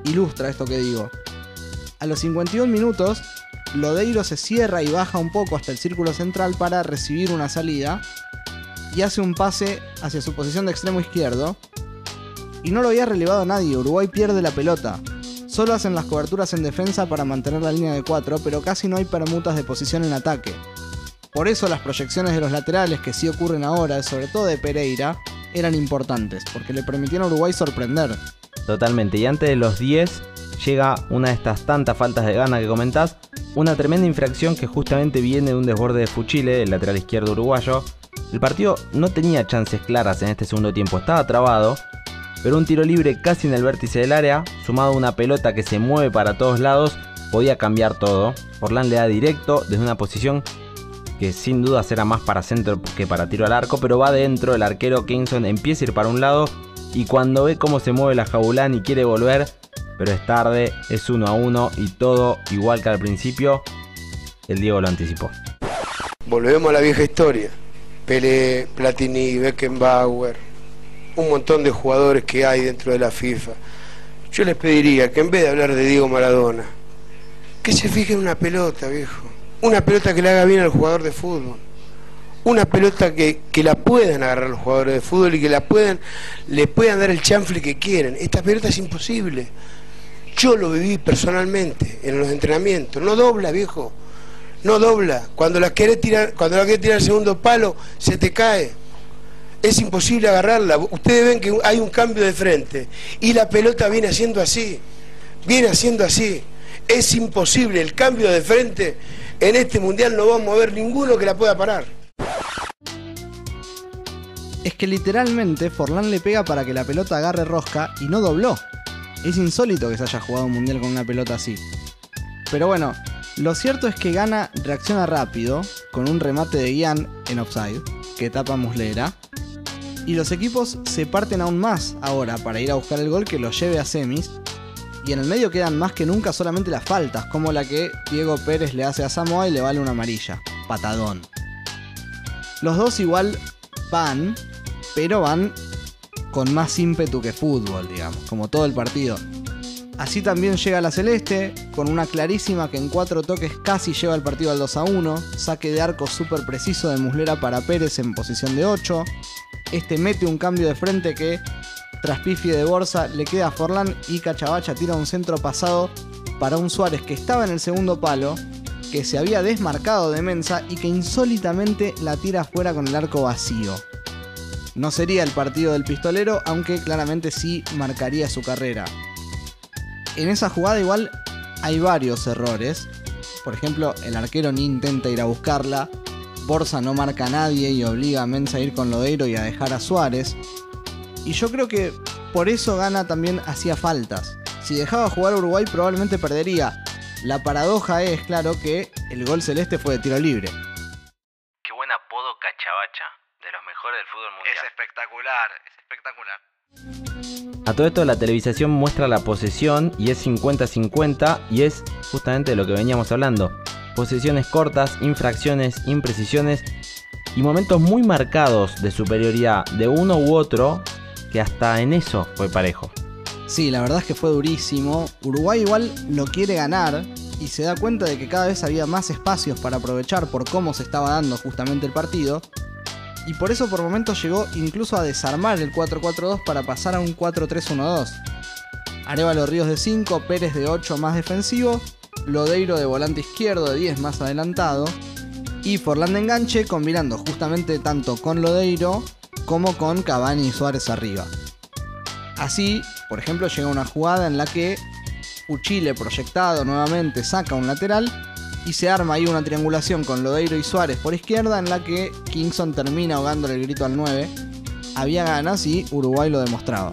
[SPEAKER 5] ilustra esto que digo. A los 51 minutos, Lodeiro se cierra y baja un poco hasta el círculo central para recibir una salida y hace un pase hacia su posición de extremo izquierdo. Y no lo había relevado nadie, Uruguay pierde la pelota. Solo hacen las coberturas en defensa para mantener la línea de 4, pero casi no hay permutas de posición en ataque. Por eso las proyecciones de los laterales que sí ocurren ahora, sobre todo de Pereira, eran importantes, porque le permitieron a Uruguay sorprender.
[SPEAKER 6] Totalmente, y antes de los 10 llega una de estas tantas faltas de gana que comentás, una tremenda infracción que justamente viene de un desborde de Fuchile, el lateral izquierdo uruguayo, el partido no tenía chances claras en este segundo tiempo, estaba trabado, pero un tiro libre casi en el vértice del área, sumado a una pelota que se mueve para todos lados, podía cambiar todo. Orlán le da directo desde una posición que sin duda será más para centro que para tiro al arco, pero va dentro, el arquero Kingston empieza a ir para un lado y cuando ve cómo se mueve la Jabulán y quiere volver, pero es tarde, es uno a uno y todo igual que al principio, el Diego lo anticipó.
[SPEAKER 13] Volvemos a la vieja historia. Pelé, Platini, Beckenbauer, un montón de jugadores que hay dentro de la FIFA. Yo les pediría que en vez de hablar de Diego Maradona, que se fijen en una pelota, viejo. Una pelota que le haga bien al jugador de fútbol. Una pelota que, que la puedan agarrar los jugadores de fútbol y que la puedan, le puedan dar el chanfle que quieren. Esta pelota es imposible. Yo lo viví personalmente en los entrenamientos. No dobla, viejo no dobla. Cuando la querés tirar, cuando la querés tirar al segundo palo, se te cae. Es imposible agarrarla. Ustedes ven que hay un cambio de frente y la pelota viene haciendo así. Viene haciendo así. Es imposible el cambio de frente. En este mundial no vamos a ver ninguno que la pueda parar.
[SPEAKER 5] Es que literalmente Forlán le pega para que la pelota agarre rosca y no dobló. Es insólito que se haya jugado un mundial con una pelota así. Pero bueno, lo cierto es que Gana reacciona rápido con un remate de Guian en offside que tapa Muslera. Y los equipos se parten aún más ahora para ir a buscar el gol que lo lleve a semis. Y en el medio quedan más que nunca solamente las faltas, como la que Diego Pérez le hace a Samoa y le vale una amarilla. Patadón. Los dos igual van, pero van con más ímpetu que fútbol, digamos, como todo el partido. Así también llega la Celeste, con una clarísima que en cuatro toques casi lleva el partido al 2 a 1, saque de arco súper preciso de Muslera para Pérez en posición de 8, este mete un cambio de frente que, tras pifie de Borsa, le queda a Forlán y Cachabacha tira un centro pasado para un Suárez que estaba en el segundo palo, que se había desmarcado de Mensa y que insólitamente la tira fuera con el arco vacío. No sería el partido del pistolero, aunque claramente sí marcaría su carrera en esa jugada igual hay varios errores. Por ejemplo, el arquero ni intenta ir a buscarla. Borsa no marca a nadie y obliga a Mensa a ir con Lodeiro y a dejar a Suárez. Y yo creo que por eso Gana también hacía faltas. Si dejaba jugar Uruguay probablemente perdería. La paradoja es, claro, que el gol celeste fue de tiro libre.
[SPEAKER 1] Qué buen apodo Cachabacha, de los mejores del fútbol mundial.
[SPEAKER 2] Es espectacular, es espectacular.
[SPEAKER 6] A todo esto la televisación muestra la posesión y es 50-50 y es justamente de lo que veníamos hablando. Posesiones cortas, infracciones, imprecisiones y momentos muy marcados de superioridad de uno u otro que hasta en eso fue parejo.
[SPEAKER 5] Sí, la verdad es que fue durísimo. Uruguay igual lo quiere ganar y se da cuenta de que cada vez había más espacios para aprovechar por cómo se estaba dando justamente el partido y por eso por momentos llegó incluso a desarmar el 4-4-2 para pasar a un 4-3-1-2. Arevalo Ríos de 5, Pérez de 8 más defensivo, Lodeiro de volante izquierdo de 10 más adelantado y Forlán de enganche combinando justamente tanto con Lodeiro como con Cavani y Suárez arriba. Así, por ejemplo, llega una jugada en la que Uchile proyectado nuevamente saca un lateral y se arma ahí una triangulación con Lodeiro y Suárez por izquierda en la que Kingston termina ahogándole el grito al 9. Había ganas y Uruguay lo demostraba.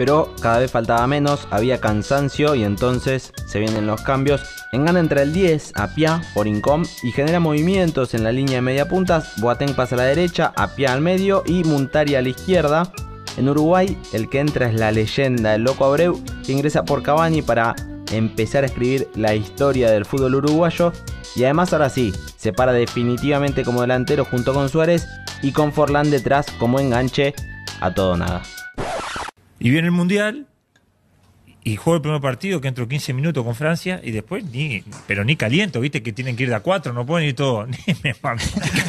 [SPEAKER 6] Pero cada vez faltaba menos, había cansancio y entonces se vienen los cambios. En gana entre el 10, Apia por Incom y genera movimientos en la línea de media puntas. Boateng pasa a la derecha, Apia al medio y Muntari a la izquierda. En Uruguay, el que entra es la leyenda, el Loco Abreu, que ingresa por Cavani para empezar a escribir la historia del fútbol uruguayo. Y además ahora sí, se para definitivamente como delantero junto con Suárez y con Forlán detrás como enganche a todo nada.
[SPEAKER 14] Y viene el Mundial y juego el primer partido que entro 15 minutos con Francia y después ni, pero ni caliento, viste que tienen que ir de a cuatro, no pueden ir todo, ni me,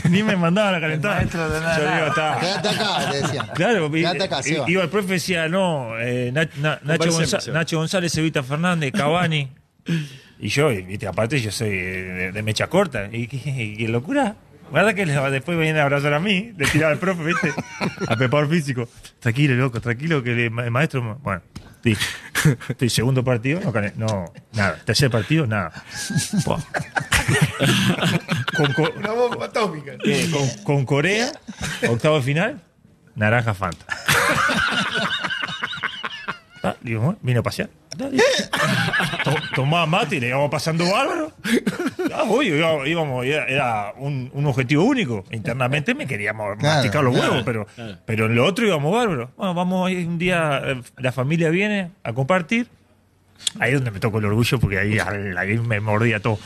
[SPEAKER 14] ni me mandaban a calentar. Yo digo, está-
[SPEAKER 15] Quédate acá, te decían.
[SPEAKER 14] Claro,
[SPEAKER 15] acá, Seba.
[SPEAKER 14] iba el profe y decía, no, eh, Na- Na- Nacho,
[SPEAKER 15] Seba.
[SPEAKER 14] Nacho González, Evita Fernández, Cavani. y yo, y, viste, aparte yo soy eh, de, de mecha corta. Y qué, locura. Guarda que después venían a abrazar a mí, le tiraba el profe, viste, a preparar físico. Tranquilo, loco, tranquilo, que el maestro. Bueno, sí. Sí, segundo partido, no, no, nada. Tercer partido, nada. Con, co-
[SPEAKER 15] Una bomba atómica.
[SPEAKER 14] eh, con, con Corea, octavo de final, naranja Fanta. Ah, digo, vine a pasear. Tomaba mate y le íbamos pasando bárbaro. Ah, obvio, íbamos, era, un, un objetivo único. Internamente me queríamos
[SPEAKER 15] Claro,
[SPEAKER 14] masticar los
[SPEAKER 15] claro,
[SPEAKER 14] huevos, pero,
[SPEAKER 15] claro.
[SPEAKER 14] pero en lo otro íbamos bárbaro. Bueno, vamos ahí un día, eh, la familia viene a compartir. Ahí es donde me tocó el orgullo porque ahí, ahí me mordía todo.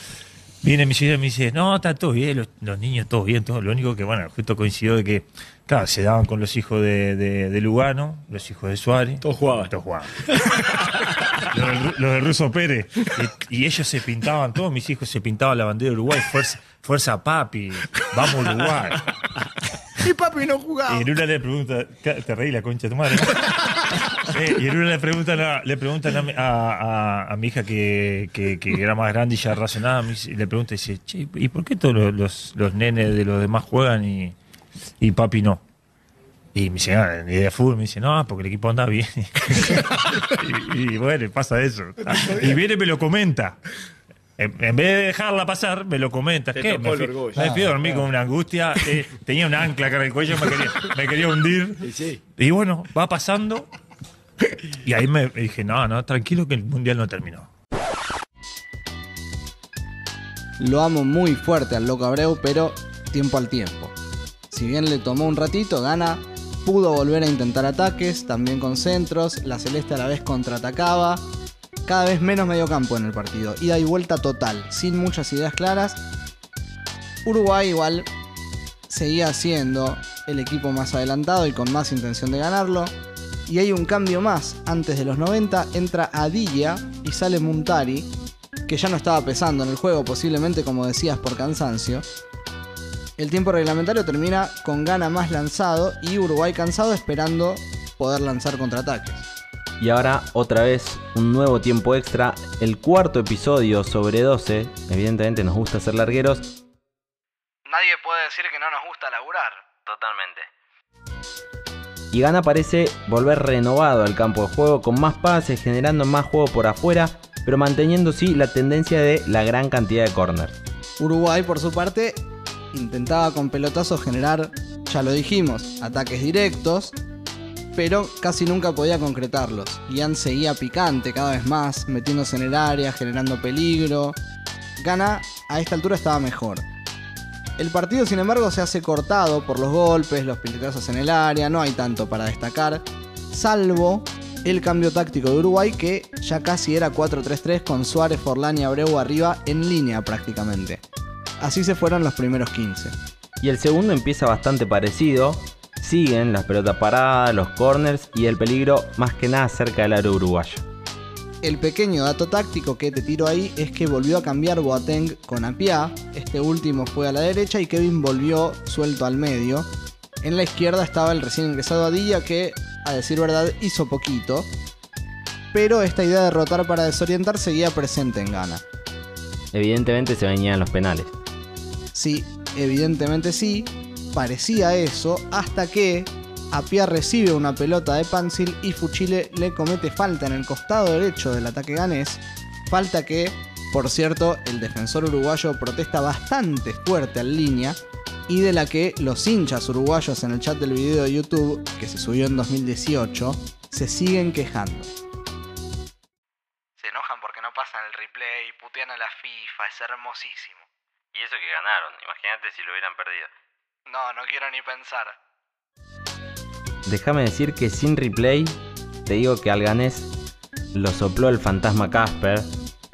[SPEAKER 14] Viene mi ciudad y me dice, no, está todo bien, los, los niños todo bien, todo. Lo único que, bueno, justo coincidió de que, claro, se daban con los hijos de, de, de Lugano, los hijos de Suárez. Todos jugaban. Todos jugaban. los, del, los del Ruso Pérez. Y, y ellos se pintaban, todos mis hijos se pintaban la bandera de Uruguay, fuerza, fuerza papi, vamos Uruguay.
[SPEAKER 15] Y papi no jugaba.
[SPEAKER 14] Y en una le pregunta, te reí la concha de tu madre. Eh, y en una le preguntan a, le preguntan a, mi- a- a- a mi hija que, que- que era más grande y ya dice- y le pregunta y dice, che, ¿y por qué todos los, los, los nenes de los demás juegan y, y papi no? Y me dice, ah, ni idea de fútbol, me dice, no, porque el equipo anda bien. y, y bueno, pasa eso. Y viene y me lo comenta. En, en vez de dejarla pasar, me lo comenta.
[SPEAKER 16] Te
[SPEAKER 14] ¿Qué?
[SPEAKER 16] tocó
[SPEAKER 14] Me
[SPEAKER 16] el
[SPEAKER 14] fui,
[SPEAKER 16] orgullo.
[SPEAKER 14] me fui a dormir
[SPEAKER 16] claro.
[SPEAKER 14] con una angustia. eh, tenía un ancla acá en el cuello, me quería, me quería hundir.
[SPEAKER 16] Y sí.
[SPEAKER 14] Y bueno, va pasando. Y ahí me dije, no, no, tranquilo que el mundial no terminó.
[SPEAKER 5] Lo amo muy fuerte al Loco Abreu, pero tiempo al tiempo. Si bien le tomó un ratito, Gana pudo volver a intentar ataques, también con centros, la Celeste a la vez contraatacaba, cada vez menos mediocampo en el partido, ida y vuelta total, sin muchas ideas claras. Uruguay igual seguía siendo el equipo más adelantado y con más intención de ganarlo. Y hay un cambio más, antes de los 90 entra Adilla y sale Muntari, que ya no estaba pesando en el juego, posiblemente como decías por cansancio. El tiempo reglamentario termina con gana más lanzado y Uruguay cansado esperando poder lanzar contraataques.
[SPEAKER 6] Y ahora otra vez un nuevo tiempo extra, el cuarto episodio sobre 12. Evidentemente nos gusta ser largueros.
[SPEAKER 17] Nadie puede decir que no nos gusta laburar.
[SPEAKER 18] Totalmente.
[SPEAKER 6] Y Gana parece volver renovado al campo de juego con más pases, generando más juego por afuera, pero manteniendo sí la tendencia de la gran cantidad de corner.
[SPEAKER 5] Uruguay, por su parte, intentaba con pelotazos generar, ya lo dijimos, ataques directos, pero casi nunca podía concretarlos. Ian seguía picante cada vez más, metiéndose en el área, generando peligro. Gana a esta altura estaba mejor. El partido, sin embargo, se hace cortado por los golpes, los pelotazos en el área, no hay tanto para destacar, salvo el cambio táctico de Uruguay que ya casi era 4-3-3 con Suárez, Forlán y Abreu arriba en línea prácticamente. Así se fueron los primeros 15.
[SPEAKER 6] Y el segundo empieza bastante parecido. Siguen las pelotas paradas, los corners y el peligro más que nada cerca del aro uruguayo.
[SPEAKER 5] El pequeño dato táctico que te tiro ahí es que volvió a cambiar Boateng con Apia. Este último fue a la derecha y Kevin volvió suelto al medio. En la izquierda estaba el recién ingresado Adilla que, a decir verdad, hizo poquito. Pero esta idea de rotar para desorientar seguía presente en Ghana.
[SPEAKER 6] Evidentemente se venían los penales.
[SPEAKER 5] Sí, evidentemente sí. Parecía eso hasta que Apia recibe una pelota de Pansil y Fuchile le comete falta en el costado derecho del ataque ganés. Falta que, por cierto, el defensor uruguayo protesta bastante fuerte en línea y de la que los hinchas uruguayos en el chat del video de YouTube, que se subió en 2018, se siguen quejando.
[SPEAKER 2] Se enojan porque no pasan el replay, putean a la FIFA, es hermosísimo.
[SPEAKER 1] Y eso que ganaron, imagínate si lo hubieran perdido.
[SPEAKER 2] No, no quiero ni pensar.
[SPEAKER 6] Déjame decir que sin replay, te digo que al ganés lo sopló el fantasma Casper,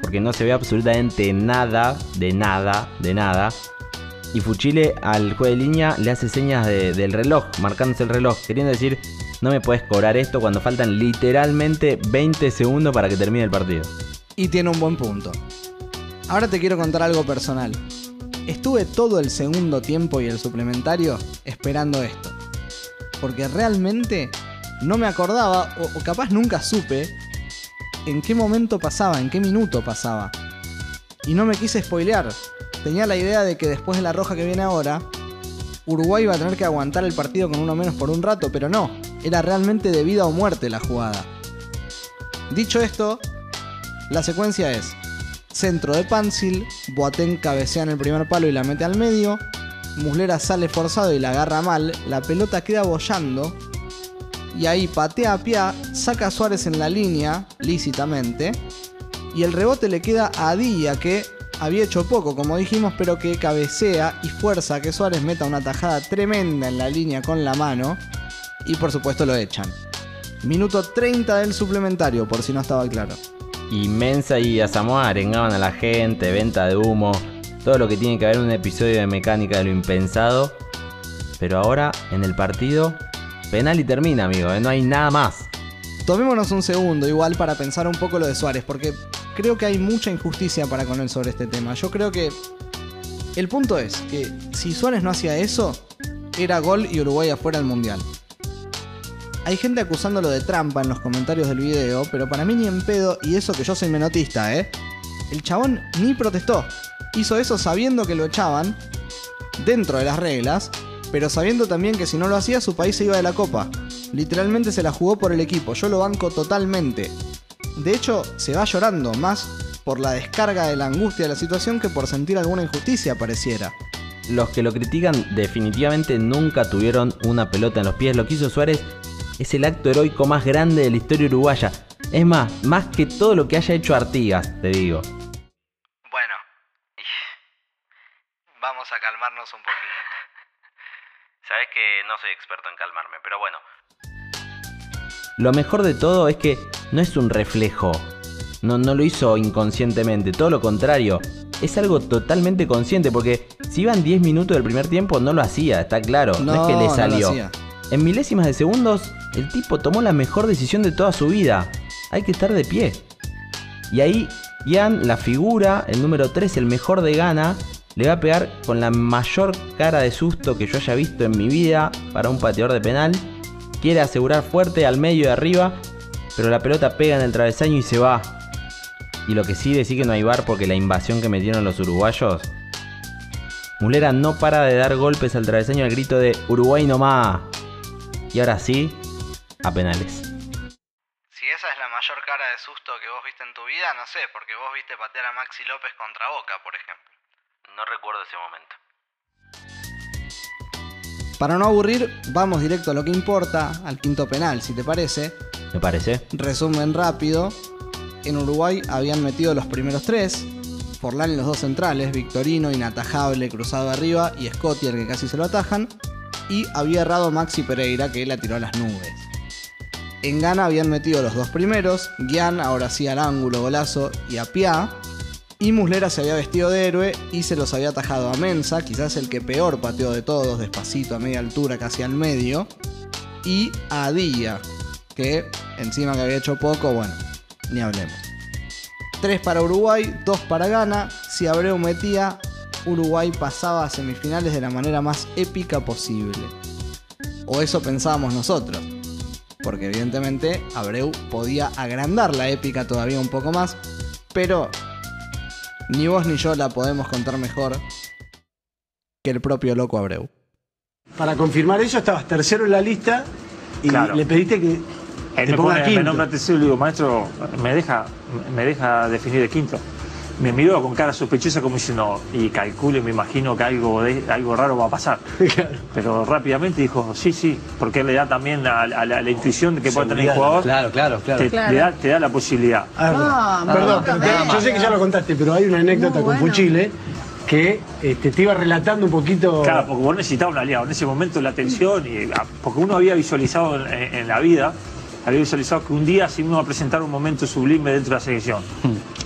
[SPEAKER 6] porque no se ve absolutamente nada, de nada, de nada. Y Fuchile al juego de línea le hace señas de- del reloj, marcándose el reloj, queriendo decir, no me puedes cobrar esto cuando faltan literalmente 20 segundos para que termine el partido.
[SPEAKER 5] Y tiene un buen punto. Ahora te quiero contar algo personal. Estuve todo el segundo tiempo y el suplementario esperando esto. Porque realmente no me acordaba, o, capaz nunca supe, en qué momento pasaba, en qué minuto pasaba. Y no me quise spoilear. Tenía la idea de que después de la roja que viene ahora, Uruguay iba a tener que aguantar el partido con uno menos por un rato, pero no. Era realmente de vida o muerte la jugada. Dicho esto, la secuencia es centro de Pansil, Boateng cabecea en el primer palo y la mete al medio, Muslera sale forzado y la agarra mal, la pelota queda bollando. Y ahí patea a Pia, saca a Suárez en la línea, lícitamente, y el rebote le queda a Dilla que había hecho poco, como dijimos, pero que cabecea y fuerza a que Suárez meta una tajada tremenda en la línea con la mano. Y por supuesto lo echan. Minuto 30 del suplementario, por si no estaba claro.
[SPEAKER 6] Y Mensa y Asamoah arengaban a la gente, venta de humo, todo lo que tiene que ver un episodio de mecánica de lo impensado. Pero ahora, en el partido, penal y termina, amigo, ¿eh? no hay nada más.
[SPEAKER 5] Tomémonos un segundo igual para pensar un poco lo de Suárez, porque creo que hay mucha injusticia para con él sobre este tema. Yo creo que el punto es que si Suárez no hacía eso, era gol y Uruguay afuera del Mundial. Hay gente acusándolo de trampa en los comentarios del video, pero para mí ni en pedo, y eso que yo soy menotista, ¿eh? El chabón ni protestó. Hizo eso sabiendo que lo echaban, dentro de las reglas, pero sabiendo también que si no lo hacía su país se iba de la copa. Literalmente se la jugó por el equipo, yo lo banco totalmente. De hecho, se va llorando más por la descarga de la angustia de la situación que por sentir alguna injusticia pareciera.
[SPEAKER 6] Los que lo critican definitivamente nunca tuvieron una pelota en los pies. Lo que hizo Suárez es el acto heroico más grande de la historia uruguaya. Es más, más que todo lo que haya hecho Artigas, te digo.
[SPEAKER 2] Bueno, vamos a calmarnos un poquito.
[SPEAKER 1] Sabes que no soy experto en calmarme, pero bueno.
[SPEAKER 6] Lo mejor de todo es que no es un reflejo. No, no lo hizo inconscientemente, todo lo contrario. Es algo totalmente consciente porque si iban 10 minutos del primer tiempo no lo hacía, está claro. No,
[SPEAKER 5] No,
[SPEAKER 6] es que
[SPEAKER 5] no
[SPEAKER 6] le
[SPEAKER 5] lo
[SPEAKER 6] salió.
[SPEAKER 5] hacía.
[SPEAKER 6] En milésimas de segundos, el tipo tomó la mejor decisión de toda su vida. Hay que estar de pie. Y ahí, Ian, la figura, el número 3, el mejor de gana, le va a pegar con la mayor cara de susto que yo haya visto en mi vida para un pateador de penal. Quiere asegurar fuerte al medio y arriba, pero la pelota pega en el travesaño y se va. Y lo que sí decir que no hay bar porque la invasión que metieron los uruguayos. Mulera no para de dar golpes al travesaño al grito de Uruguay no más. Y ahora sí, a penales.
[SPEAKER 2] Si esa es la mayor cara de susto que vos viste en tu vida, no sé, porque vos viste patear a Maxi López contra Boca, por ejemplo.
[SPEAKER 1] No recuerdo ese momento.
[SPEAKER 5] Para no aburrir, vamos directo a lo que importa, al quinto penal, si te parece.
[SPEAKER 6] Me parece.
[SPEAKER 5] Resumen rápido. En Uruguay habían metido los primeros tres. Forlán en los dos centrales, Victorino, inatajable, cruzado arriba, y Scotty, el que casi se lo atajan. Y había errado Maxi Pereira, que la tiró a las nubes. En Ghana habían metido los dos primeros, Guian ahora sí al ángulo, golazo, y a Pia. Y Muslera se había vestido de héroe y se los había atajado a Mensa, quizás el que peor pateó de todos, despacito, a media altura, casi al medio. Y a Dilla, que encima que había hecho poco, bueno, ni hablemos. 3 para Uruguay, 2 para Ghana. Si Abreu metía, Uruguay pasaba a semifinales de la manera más épica posible. O eso pensábamos nosotros. Porque evidentemente Abreu podía agrandar la épica todavía un poco más. Pero ni vos ni yo la podemos contar mejor que el propio loco Abreu.
[SPEAKER 15] Para confirmar eso, estabas tercero en la lista y
[SPEAKER 19] Claro.
[SPEAKER 15] le pediste que
[SPEAKER 19] Él
[SPEAKER 15] te
[SPEAKER 19] me,
[SPEAKER 15] ponga
[SPEAKER 19] pone, me
[SPEAKER 15] quinto.
[SPEAKER 19] nombra tercero y le digo, maestro, me deja, me deja definir de quinto. Me miró con cara sospechosa como diciendo, y calcule, me imagino que algo, de, algo raro va a pasar. Pero rápidamente dijo, sí, sí, porque él le da también a, a la, a la intuición que puede tener el jugador.
[SPEAKER 15] claro, claro, claro.
[SPEAKER 19] Te,
[SPEAKER 15] Claro.
[SPEAKER 19] le da, te da la posibilidad.
[SPEAKER 15] Ah, perdón, pero te- yo sé que ya lo contaste, pero hay una anécdota con Fuchile que este, te iba relatando un poquito.
[SPEAKER 19] Claro, porque vos necesitabas un aliado. En ese momento la tensión, y, ah, porque uno había visualizado en, en- en la vida, había visualizado que un día se iba a presentar un momento sublime dentro de la selección.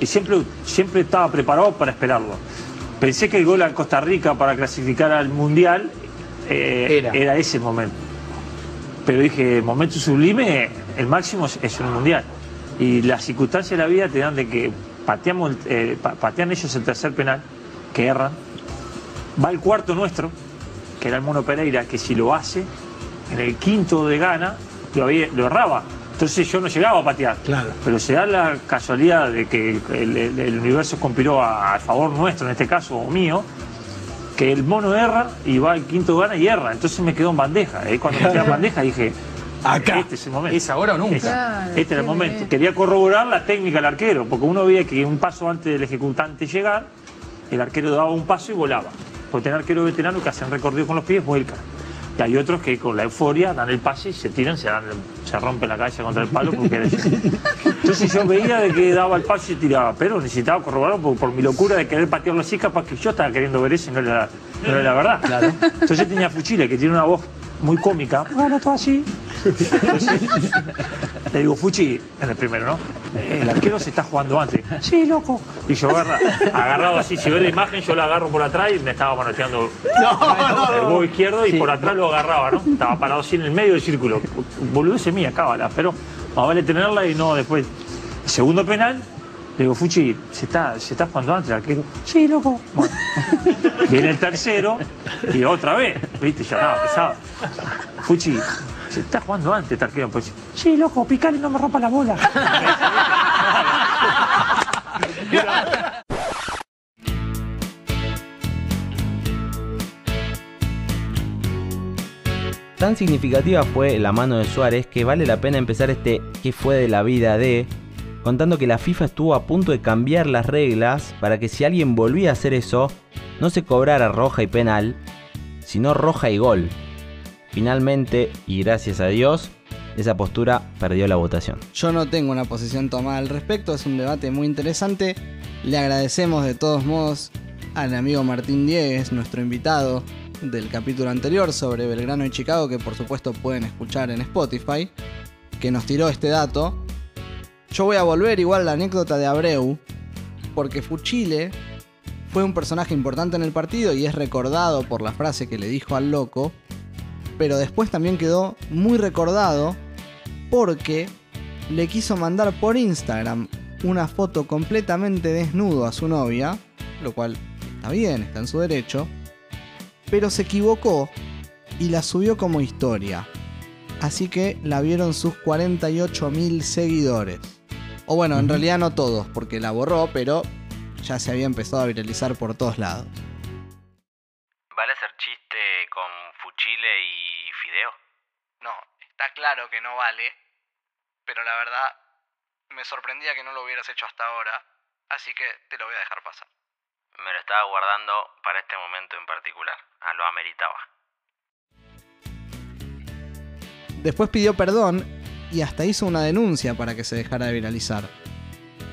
[SPEAKER 19] Y siempre, siempre estaba preparado para esperarlo. Pensé que el gol a Costa Rica para clasificar al Mundial eh, era. ese momento. Pero dije, momento sublime, el máximo es- un Mundial. Y las circunstancias de la vida te dan de que pateamos, eh, pa- patean ellos el tercer penal, que erran, va el cuarto nuestro, que era el Mono Pereira, que si lo hace, en el quinto de gana, lo, había- lo erraba. Entonces yo no llegaba a patear.
[SPEAKER 15] Claro.
[SPEAKER 19] Pero se da la casualidad de que el, el- el universo conspiró a, a favor nuestro, en este caso o mío, que el mono erra y va al quinto gana y erra. Entonces me quedó en bandeja. Ahí cuando me quedó en bandeja dije,
[SPEAKER 15] Acá.
[SPEAKER 19] este es el momento.
[SPEAKER 15] ¿Es ahora o nunca?
[SPEAKER 19] Este,
[SPEAKER 15] Claro,
[SPEAKER 19] este era el momento.
[SPEAKER 15] bien.
[SPEAKER 19] Quería corroborar la técnica del arquero, porque uno veía que un paso antes del ejecutante llegar, el arquero daba un paso y volaba. Porque tener arqueros veteranos que hacen recorrido con los pies, vuelcan. Y hay otros que con la euforia dan el pase y se tiran, se, dan, se rompen la cabeza contra el palo. Porque Entonces yo veía de que daba el paso y tiraba, pero necesitaba corroborarlo por, por mi locura de querer patearlo así, capaz que yo estaba queriendo ver eso y no era, no era la verdad. Entonces tenía Fuchile, que tiene una voz muy cómica. Bueno, todo así. Le digo, Fuchi, en el primero, ¿no? El arquero se está jugando antes. Sí, loco. Y yo agarra, agarrado así, si ve la imagen, yo lo agarro por atrás y me estaba manoteando el huevo izquierdo y por atrás lo agarraba, ¿no? Estaba parado así en el medio del círculo. Boludece mía, cábala, pero más vale tenerla y no después. Segundo penal, le digo, Fuchi, ¿se está, se está jugando antes el arquero? Sí, loco. Bueno. Viene el tercero y otra vez, ¿viste? Ya nada, pesado. Fuchi, se está jugando antes este arquero. Pues, sí, loco, picale, no me rompa la bola.
[SPEAKER 6] Tan significativa fue la mano de Suárez que vale la pena empezar este ¿Qué fue de la vida de? Contando que la FIFA estuvo a punto de cambiar las reglas para que si alguien volvía a hacer eso, no se cobrara roja y penal, sino roja y gol. Finalmente, y gracias a Dios, esa postura perdió la votación.
[SPEAKER 5] Yo no tengo una posición tomada al respecto, es un debate muy interesante. Le agradecemos de todos modos al amigo Martín Diegues, nuestro invitado del capítulo anterior sobre Belgrano y Chicago, que por supuesto pueden escuchar en Spotify, que nos tiró este dato. Yo voy a volver igual a la anécdota de Abreu, porque Fuchile fue un personaje importante en el partido y es recordado por la frase que le dijo al loco, pero después también quedó muy recordado porque le quiso mandar por Instagram una foto completamente desnudo a su novia, lo cual está bien, está en su derecho, pero se equivocó y la subió como historia. Así que la vieron sus 48.000 seguidores. O bueno, en realidad no todos, porque la borró, pero ya se había empezado a viralizar por todos lados.
[SPEAKER 1] ¿Vale hacer chiste con Fuchile y Fideo?
[SPEAKER 2] No, está claro que no vale, pero la verdad me sorprendía que no lo hubieras hecho hasta ahora, así que te lo voy a dejar pasar.
[SPEAKER 1] Me lo estaba guardando para este momento en particular. Ah, lo ameritaba.
[SPEAKER 5] Después pidió perdón y hasta hizo una denuncia para que se dejara de viralizar.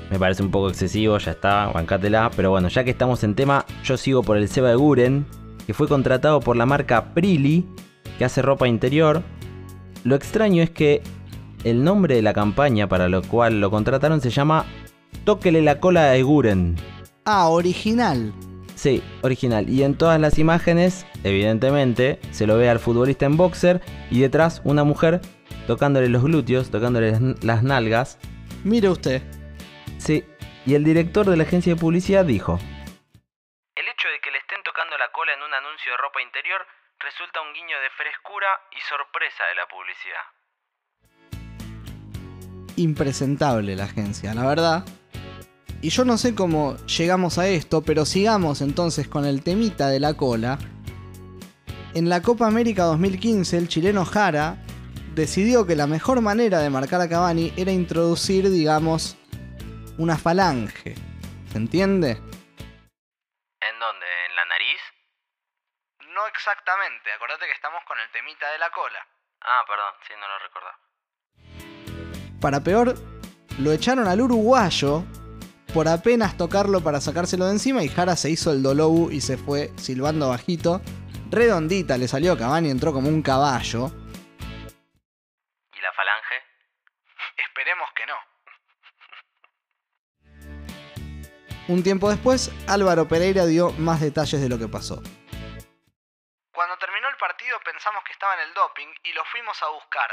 [SPEAKER 6] Me parece un poco excesivo, ya está, bancátela. Pero bueno, ya que estamos en tema, yo sigo por el Seba de Guren, que fue contratado por la marca Prilly, que hace ropa interior. Lo extraño es que el nombre de la campaña para lo cual lo contrataron se llama Tóquele la cola de Guren.
[SPEAKER 5] Ah, original.
[SPEAKER 6] Sí, original. Y en todas las imágenes, evidentemente, se lo ve al futbolista en boxer y detrás una mujer tocándole los glúteos, tocándole las, nalgas.
[SPEAKER 5] Mire usted.
[SPEAKER 6] Sí, y el director de la agencia de publicidad dijo,
[SPEAKER 1] El hecho de que le estén tocando la cola en un anuncio de ropa interior resulta un guiño de frescura y sorpresa de la publicidad.
[SPEAKER 5] Impresentable la agencia, la verdad. Y yo no sé cómo llegamos a esto, pero sigamos entonces con el temita de la cola. En la Copa América 2015, el chileno Jara decidió que la mejor manera de marcar a Cavani era introducir, digamos, una falange. ¿Se entiende?
[SPEAKER 1] ¿En dónde? ¿En la nariz?
[SPEAKER 2] No exactamente, acordate que estamos con el temita de la cola.
[SPEAKER 1] Ah, perdón, sí, no lo recordaba.
[SPEAKER 5] Para peor, lo echaron al uruguayo por apenas tocarlo para sacárselo de encima y Jara se hizo el dolobu y se fue silbando bajito. Redondita le salió Cavani, entró como un caballo.
[SPEAKER 2] Esperemos que no.
[SPEAKER 5] Un tiempo después, Álvaro Pereira dio más detalles de lo que pasó.
[SPEAKER 2] Cuando terminó el partido pensamos que estaba en el doping y lo fuimos a buscar.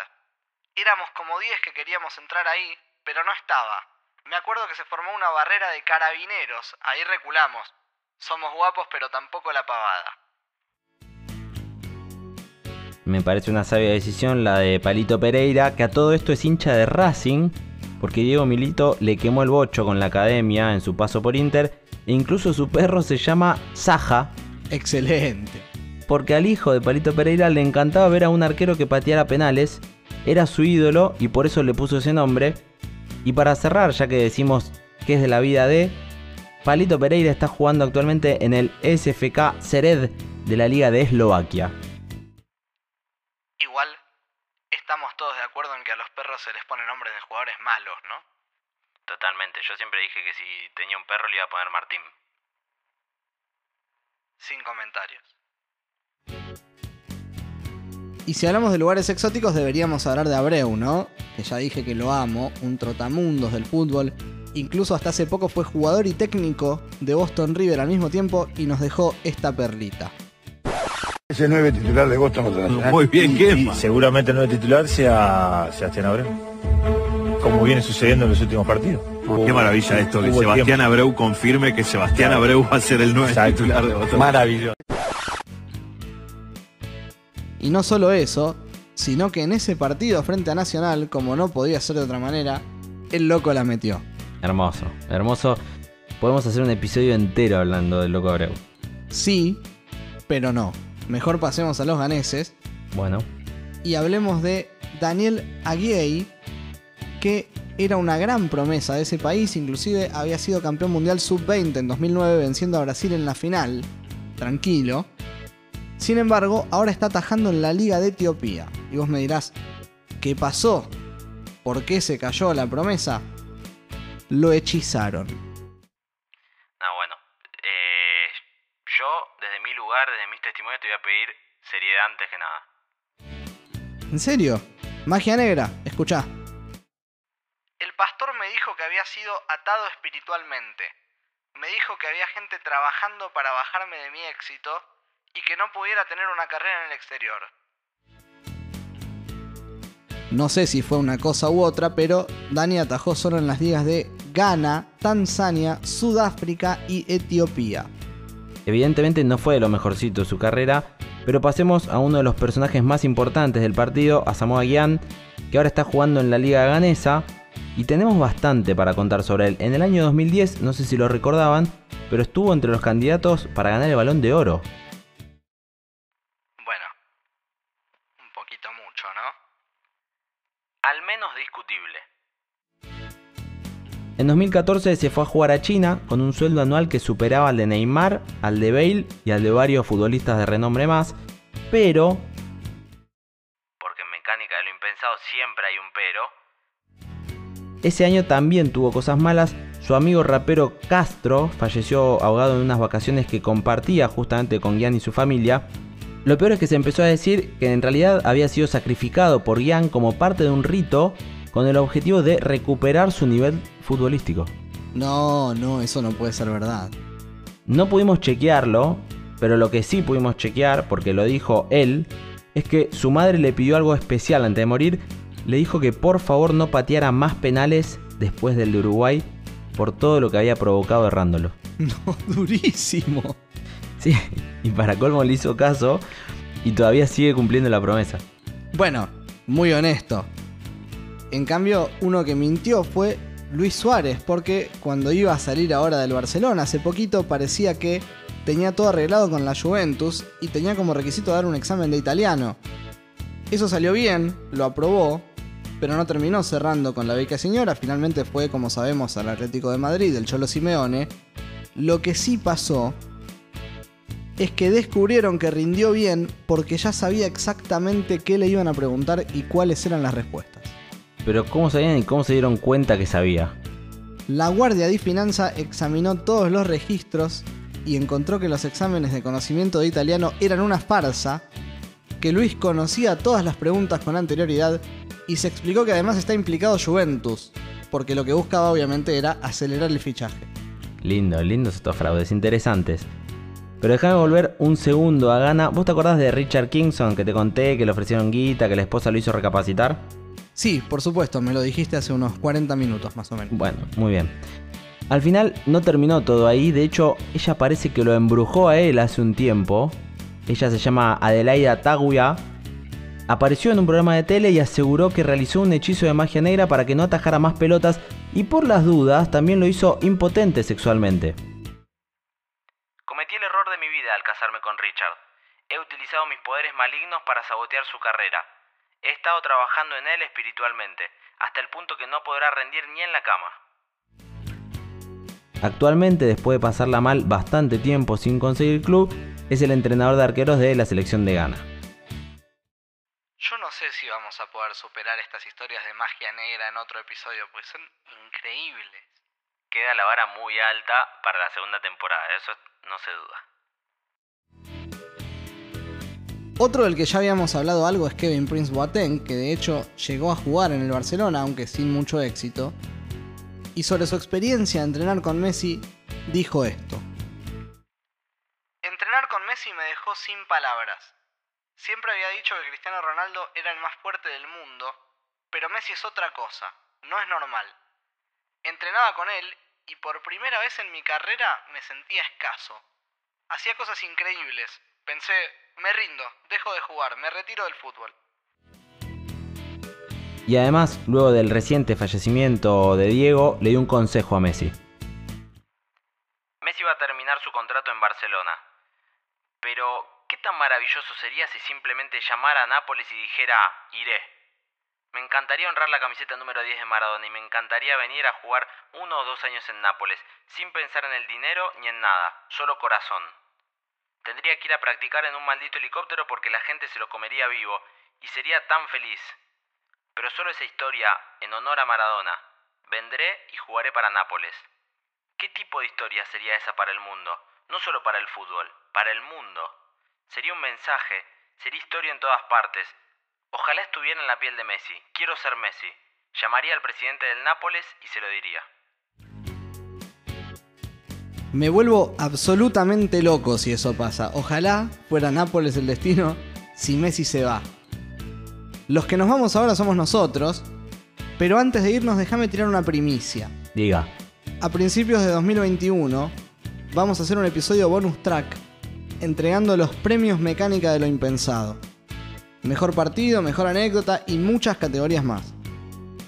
[SPEAKER 2] Éramos como 10 que queríamos entrar ahí, pero no estaba. Me acuerdo que se formó una barrera de carabineros, ahí reculamos. Somos guapos pero tampoco la pavada.
[SPEAKER 6] Me parece una sabia decisión la de Palito Pereira, que a todo esto es hincha de Racing, porque Diego Milito le quemó el bocho con la academia en su paso por Inter, e incluso su perro se llama Saja.
[SPEAKER 5] Excelente.
[SPEAKER 6] Porque al hijo de Palito Pereira le encantaba ver a un arquero que pateara penales, era su ídolo y por eso le puso ese nombre. Y para cerrar, ya que decimos que es de la vida de, Palito Pereira está jugando actualmente en el SFK Sered de la Liga de Eslovaquia.
[SPEAKER 2] Igual, estamos todos de acuerdo en que a los perros se les pone nombres de jugadores malos, ¿no?
[SPEAKER 1] Totalmente, yo siempre dije que si tenía un perro le iba a poner Martín.
[SPEAKER 2] Sin comentarios.
[SPEAKER 5] Y si hablamos de lugares exóticos, deberíamos hablar de Abreu, ¿no? Que ya dije que lo amo, un trotamundos del fútbol. Incluso hasta hace poco fue jugador y técnico de Boston River al mismo tiempo y nos dejó esta perlita.
[SPEAKER 20] Ese 9 titular de Boston contra Nacional.
[SPEAKER 21] Muy bien, ¿qué? seguramente el nuevo titular sea Sebastián Abreu. Como viene sucediendo en los últimos partidos.
[SPEAKER 16] Qué maravilla esto, que Sebastián
[SPEAKER 21] tiempo.
[SPEAKER 16] Abreu confirme que Sebastián Abreu va a ser el nuevo
[SPEAKER 21] Exacto.
[SPEAKER 16] titular de Boston.
[SPEAKER 21] Maravilloso.
[SPEAKER 5] Y no solo eso, sino que en ese partido frente a Nacional, como no podía ser de otra manera, el loco la metió.
[SPEAKER 6] Hermoso, hermoso. Podemos hacer un episodio entero hablando del loco Abreu.
[SPEAKER 5] Sí, pero no. Mejor pasemos a los ganeses
[SPEAKER 6] Bueno,
[SPEAKER 5] y hablemos de Daniel Aguirre, que era una gran promesa de ese país, inclusive había sido campeón mundial sub-20 en 2009 venciendo a Brasil en la final. Tranquilo. Sin embargo, ahora está atajando en la Liga de Etiopía. Y vos me dirás, ¿qué pasó? ¿Por qué se cayó la promesa? Lo hechizaron.
[SPEAKER 1] Te voy a pedir seriedad antes que nada.
[SPEAKER 5] ¿En serio? Magia negra, escuchá.
[SPEAKER 2] El pastor me dijo que había sido atado espiritualmente. Me dijo que había gente trabajando para bajarme de mi éxito y que no pudiera tener una carrera en el exterior.
[SPEAKER 5] No sé si fue una cosa u otra, pero Dani atajó solo en las ligas de Ghana, Tanzania, Sudáfrica y Etiopía.
[SPEAKER 6] Evidentemente no fue de lo mejorcito de su carrera, pero pasemos a uno de los personajes más importantes del partido, a Samoa Gyan, que ahora está jugando en la liga ganesa, y tenemos bastante para contar sobre él. En el año 2010, no sé si lo recordaban, pero estuvo entre los candidatos para ganar el balón de oro. En 2014 se fue a jugar a China con un sueldo anual que superaba al de Neymar, al de Bale y al de varios futbolistas de renombre más, pero
[SPEAKER 1] Porque en mecánica de lo impensado siempre hay un pero.
[SPEAKER 6] Ese año también tuvo cosas malas. Su amigo rapero Castro falleció ahogado en unas vacaciones que compartía justamente con Gian y su familia. Lo peor es que se empezó a decir que en realidad había sido sacrificado por Gian como parte de un rito con el objetivo de recuperar su nivel futbolístico.
[SPEAKER 5] No, no, eso no puede ser verdad.
[SPEAKER 6] No pudimos chequearlo, pero lo que sí pudimos chequear, porque lo dijo él, es que su madre le pidió algo especial antes de morir. Le dijo que por favor no pateara más penales después del de Uruguay por todo lo que había provocado errándolo.
[SPEAKER 5] No, durísimo.
[SPEAKER 6] Sí, y para colmo le hizo caso y todavía sigue cumpliendo la promesa.
[SPEAKER 5] Bueno, muy honesto. En cambio, uno que mintió fue Luis Suárez, porque cuando iba a salir ahora del Barcelona hace poquito parecía que tenía todo arreglado con la Juventus y tenía como requisito dar un examen de italiano. Eso salió bien, lo aprobó, pero no terminó cerrando con la beca señora, finalmente fue, como sabemos, al Atlético de Madrid, el Cholo Simeone. Lo que sí pasó es que descubrieron que rindió bien porque ya sabía exactamente qué le iban a preguntar y cuáles eran las respuestas.
[SPEAKER 6] Pero ¿cómo sabían y cómo se dieron cuenta que sabía?
[SPEAKER 5] La Guardia di Finanza examinó todos los registros y encontró que los exámenes de conocimiento de italiano eran una farsa, que Luis conocía todas las preguntas con anterioridad y se explicó que además está implicado Juventus, porque lo que buscaba obviamente era acelerar el fichaje.
[SPEAKER 6] Lindo, lindos estos fraudes, interesantes. Pero déjame volver un segundo a Gana. ¿Vos te acordás de Richard Kingson que te conté que le ofrecieron guita, que la esposa lo hizo recapacitar?
[SPEAKER 5] Sí, por supuesto, me lo dijiste hace unos 40 minutos más o menos.
[SPEAKER 6] Bueno, muy bien. Al final no terminó todo ahí, de hecho ella parece que lo embrujó a él hace un tiempo. Ella se llama Adelaida Taguia. Apareció en un programa de tele y aseguró que realizó un hechizo de magia negra para que no atajara más pelotas y por las dudas también lo hizo impotente sexualmente.
[SPEAKER 1] Cometí el error de mi vida al casarme con Richard. He utilizado mis poderes malignos para sabotear su carrera. He estado trabajando en él espiritualmente, hasta el punto que no podrá rendir ni en la cama.
[SPEAKER 6] Actualmente, después de pasarla mal bastante tiempo sin conseguir club, es el entrenador de arqueros de la selección de Ghana.
[SPEAKER 2] Yo no sé si vamos a poder superar estas historias de magia negra en otro episodio, porque son increíbles.
[SPEAKER 1] Queda la vara muy alta para la segunda temporada, eso no se duda.
[SPEAKER 5] Otro del que ya habíamos hablado algo es Kevin Prince Boateng, que de hecho llegó a jugar en el Barcelona, aunque sin mucho éxito. Y sobre su experiencia de entrenar con Messi, dijo esto.
[SPEAKER 2] Entrenar con Messi me dejó sin palabras. Siempre había dicho que Cristiano Ronaldo era el más fuerte del mundo, pero Messi es otra cosa, no es normal. Entrenaba con él y por primera vez en mi carrera me sentía escaso. Hacía cosas increíbles. Pensé, me rindo, dejo de jugar, me retiro del fútbol.
[SPEAKER 6] Y además, luego del reciente fallecimiento de Diego, le dio un consejo a Messi.
[SPEAKER 1] Messi va a terminar su contrato en Barcelona. Pero, ¿qué tan maravilloso sería si simplemente llamara a Nápoles y dijera, iré? Me encantaría honrar la camiseta número 10 de Maradona y me encantaría venir a jugar uno o dos años en Nápoles, sin pensar en el dinero ni en nada, solo corazón. Tendría que ir a practicar en un maldito helicóptero porque la gente se lo comería vivo y sería tan feliz. Pero solo esa historia, en honor a Maradona. Vendré y jugaré para Nápoles. ¿Qué tipo de historia sería esa para el mundo? No solo para el fútbol, para el mundo. Sería un mensaje, sería historia en todas partes. Ojalá estuviera en la piel de Messi. Quiero ser Messi. Llamaría al presidente del Nápoles y se lo diría.
[SPEAKER 5] Me vuelvo absolutamente loco si eso pasa. Ojalá fuera Nápoles el destino si Messi se va. Los que nos vamos ahora somos nosotros, pero antes de irnos déjame tirar una primicia.
[SPEAKER 6] Diga.
[SPEAKER 5] A principios de 2021 vamos a hacer un episodio bonus track entregando los premios mecánica de lo impensado. Mejor partido, mejor anécdota y muchas categorías más.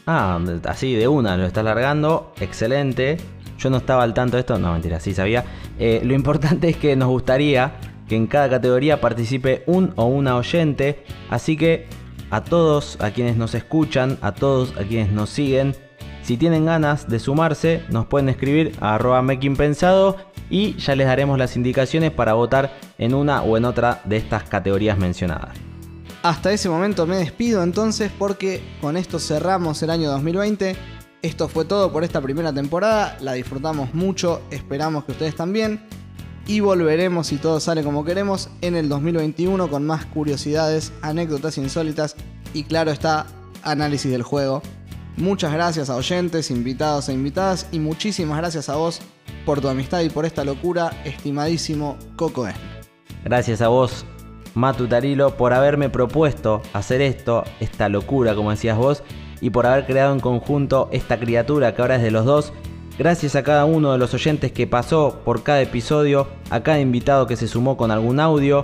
[SPEAKER 6] Ah, así de una, lo está largando. Excelente. Yo no estaba al tanto de esto. No, mentira, sí sabía. Eh, lo importante es que nos gustaría que en cada categoría participe un o una oyente. Así que a todos, a quienes nos escuchan, a todos, a quienes nos siguen, si tienen ganas de sumarse, nos pueden escribir a arroba pensado y ya les daremos las indicaciones para votar en una o en otra de estas categorías mencionadas.
[SPEAKER 5] Hasta ese momento me despido entonces porque con esto cerramos el año 2020. Esto fue todo por esta primera temporada, la disfrutamos mucho, esperamos que ustedes también. Y volveremos, si todo sale como queremos, en el 2021 con más curiosidades, anécdotas insólitas y claro está, análisis del juego. Muchas gracias a oyentes, invitados e invitadas y muchísimas gracias a vos por tu amistad y por esta locura, estimadísimo Coco E.
[SPEAKER 6] Gracias a vos, Matu Tarilo, por haberme propuesto hacer esto, esta locura, como decías vos, y por haber creado en conjunto esta criatura que ahora es de los dos. Gracias a cada uno de los oyentes que pasó por cada episodio, a cada invitado que se sumó con algún audio.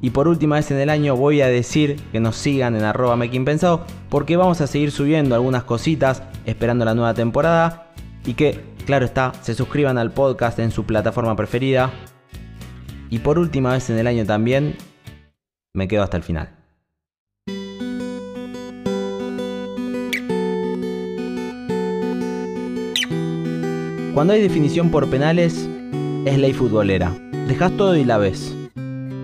[SPEAKER 6] Y por última vez en el año voy a decir que nos sigan en arroba Pensado porque vamos a seguir subiendo algunas cositas esperando la nueva temporada. Y que, claro está, se suscriban al podcast en su plataforma preferida. Y por última vez en el año también, me quedo hasta el final. Cuando hay definición por penales, es ley futbolera. Dejas todo y la ves.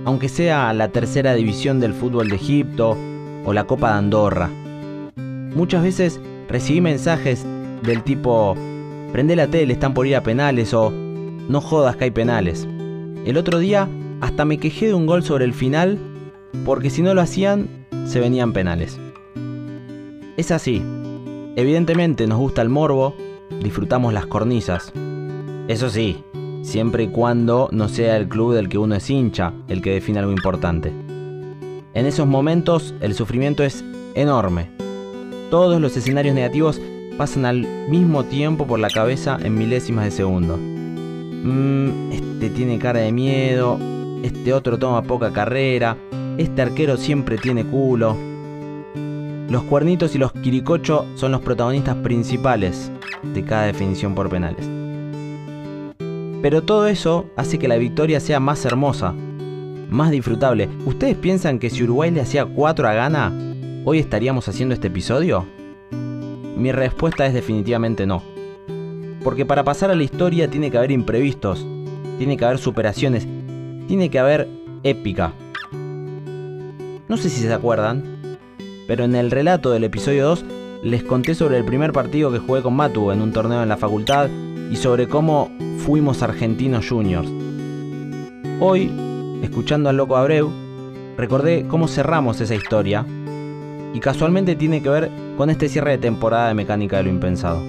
[SPEAKER 6] Aunque sea la tercera división del fútbol de Egipto o la Copa de Andorra. Muchas veces recibí mensajes del tipo, prende la tele, están por ir a penales o no jodas que hay penales. El otro día hasta me quejé de un gol sobre el final porque si no lo hacían, se venían penales. Es así. Evidentemente nos gusta el morbo, disfrutamos las cornisas. Eso sí, siempre y cuando no sea el club del que uno es hincha el que define algo importante. En esos momentos el sufrimiento es enorme. Todos los escenarios negativos pasan al mismo tiempo por la cabeza en milésimas de segundo. Mmm, este tiene cara de miedo, este otro toma poca carrera, este arquero siempre tiene culo. Los cuernitos y los quiricocho son los protagonistas principales de cada definición por penales. Pero todo eso hace que la victoria sea más hermosa, más disfrutable. ¿Ustedes piensan que si Uruguay le hacía 4 a Ghana, hoy estaríamos haciendo este episodio? Mi respuesta es definitivamente no. Porque para pasar a la historia tiene que haber imprevistos, tiene que haber superaciones, tiene que haber épica. No sé si se acuerdan, pero en el relato del episodio 2 les conté sobre el primer partido que jugué con Matu en un torneo en la facultad y sobre cómo fuimos argentinos juniors. Hoy, escuchando al loco Abreu, recordé cómo cerramos esa historia y casualmente tiene que ver con este cierre de temporada de Mecánica de lo Impensado.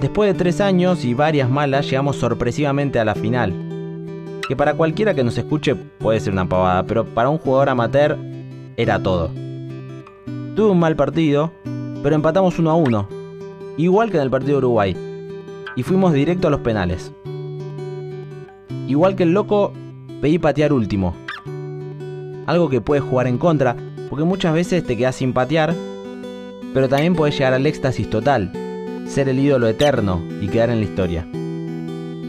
[SPEAKER 6] Después de tres años y varias malas llegamos sorpresivamente a la final, que para cualquiera que nos escuche puede ser una pavada, pero para un jugador amateur era todo. Tuve un mal partido, pero empatamos 1 a 1, igual que en el partido de Uruguay, y fuimos directo a los penales. Igual que el loco, pedí patear último. Algo que puede jugar en contra, porque muchas veces te quedas sin patear, pero también puedes llegar al éxtasis total, ser el ídolo eterno y quedar en la historia.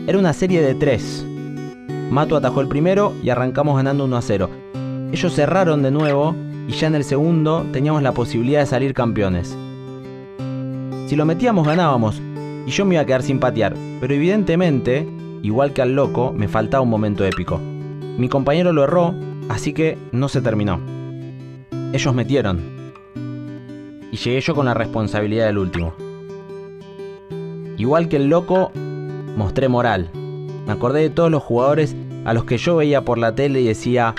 [SPEAKER 6] Era una serie de tres. Mato atajó el primero y arrancamos ganando 1 a 0. Ellos cerraron de nuevo y ya en el segundo teníamos la posibilidad de salir campeones. Si lo metíamos ganábamos y yo me iba a quedar sin patear, pero evidentemente, igual que al loco, me faltaba un momento épico. Mi compañero lo erró, así que no se terminó. Ellos metieron. Y llegué yo con la responsabilidad del último. Igual que el loco, mostré moral. Me acordé de todos los jugadores a los que yo veía por la tele y decía,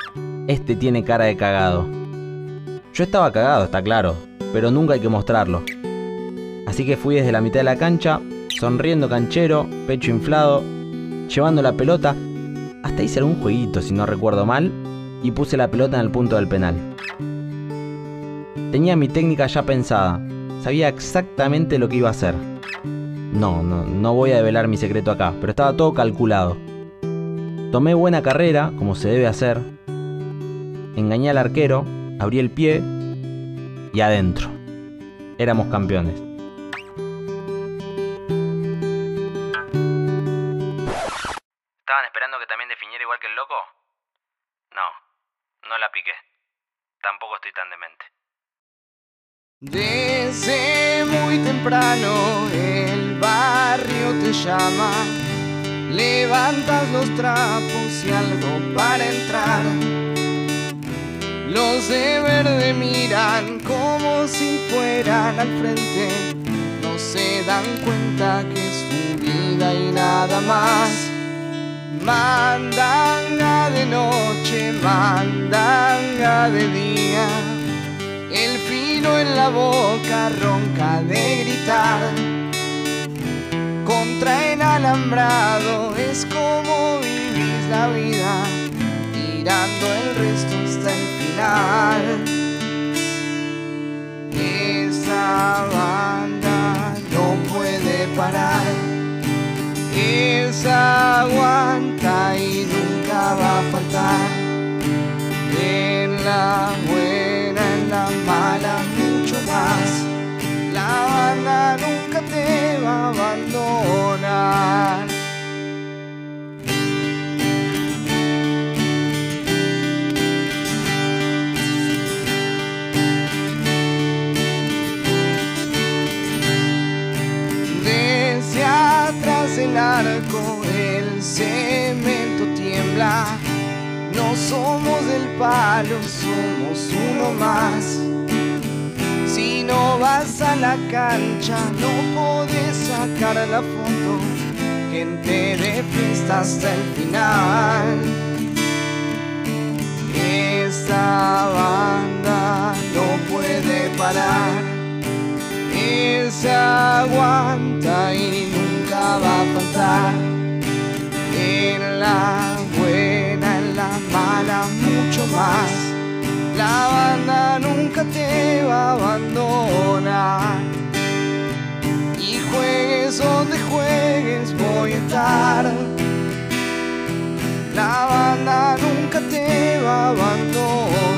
[SPEAKER 6] este tiene cara de cagado. Yo estaba cagado, está claro, pero nunca hay que mostrarlo. Así que fui desde la mitad de la cancha, sonriendo canchero, pecho inflado, llevando la pelota. Hasta hice algún jueguito, si no recuerdo mal, y puse la pelota en el punto del penal. Tenía mi técnica ya pensada, sabía exactamente lo que iba a hacer. No, no, no voy a develar mi secreto acá, pero estaba todo calculado. Tomé buena carrera, como se debe hacer. Engañé al arquero, abrí el pie y adentro. Éramos campeones.
[SPEAKER 22] ¿Estaban esperando que también definiera igual que el loco? No, no la piqué. Tampoco estoy tan demente.
[SPEAKER 5] Desde muy temprano el barrio te llama, levantas los trapos y algo para entrar. Los de verde miran como si fueran al frente, no se dan cuenta que es su vida y nada más. Mandanga de noche, mandanga de día. El filo en la boca ronca de gritar. Contra el alambrado es como vivís la vida, tirando el resto hasta el final. Esa banda no puede parar. Esa aguanta y nunca va a faltar. En la buena, en la mala, mucho más. La banda nunca te va a abandonar. cemento tiembla. No somos del palo, somos uno más. Si no vas a la cancha, no podés sacar la foto. Gente de fiesta hasta el final. Esta banda no puede parar. Se aguanta y nunca va a faltar la buena, en la mala mucho más. La banda nunca te va a abandonar. Y juegues donde juegues, voy a estar. La banda nunca te va a abandonar.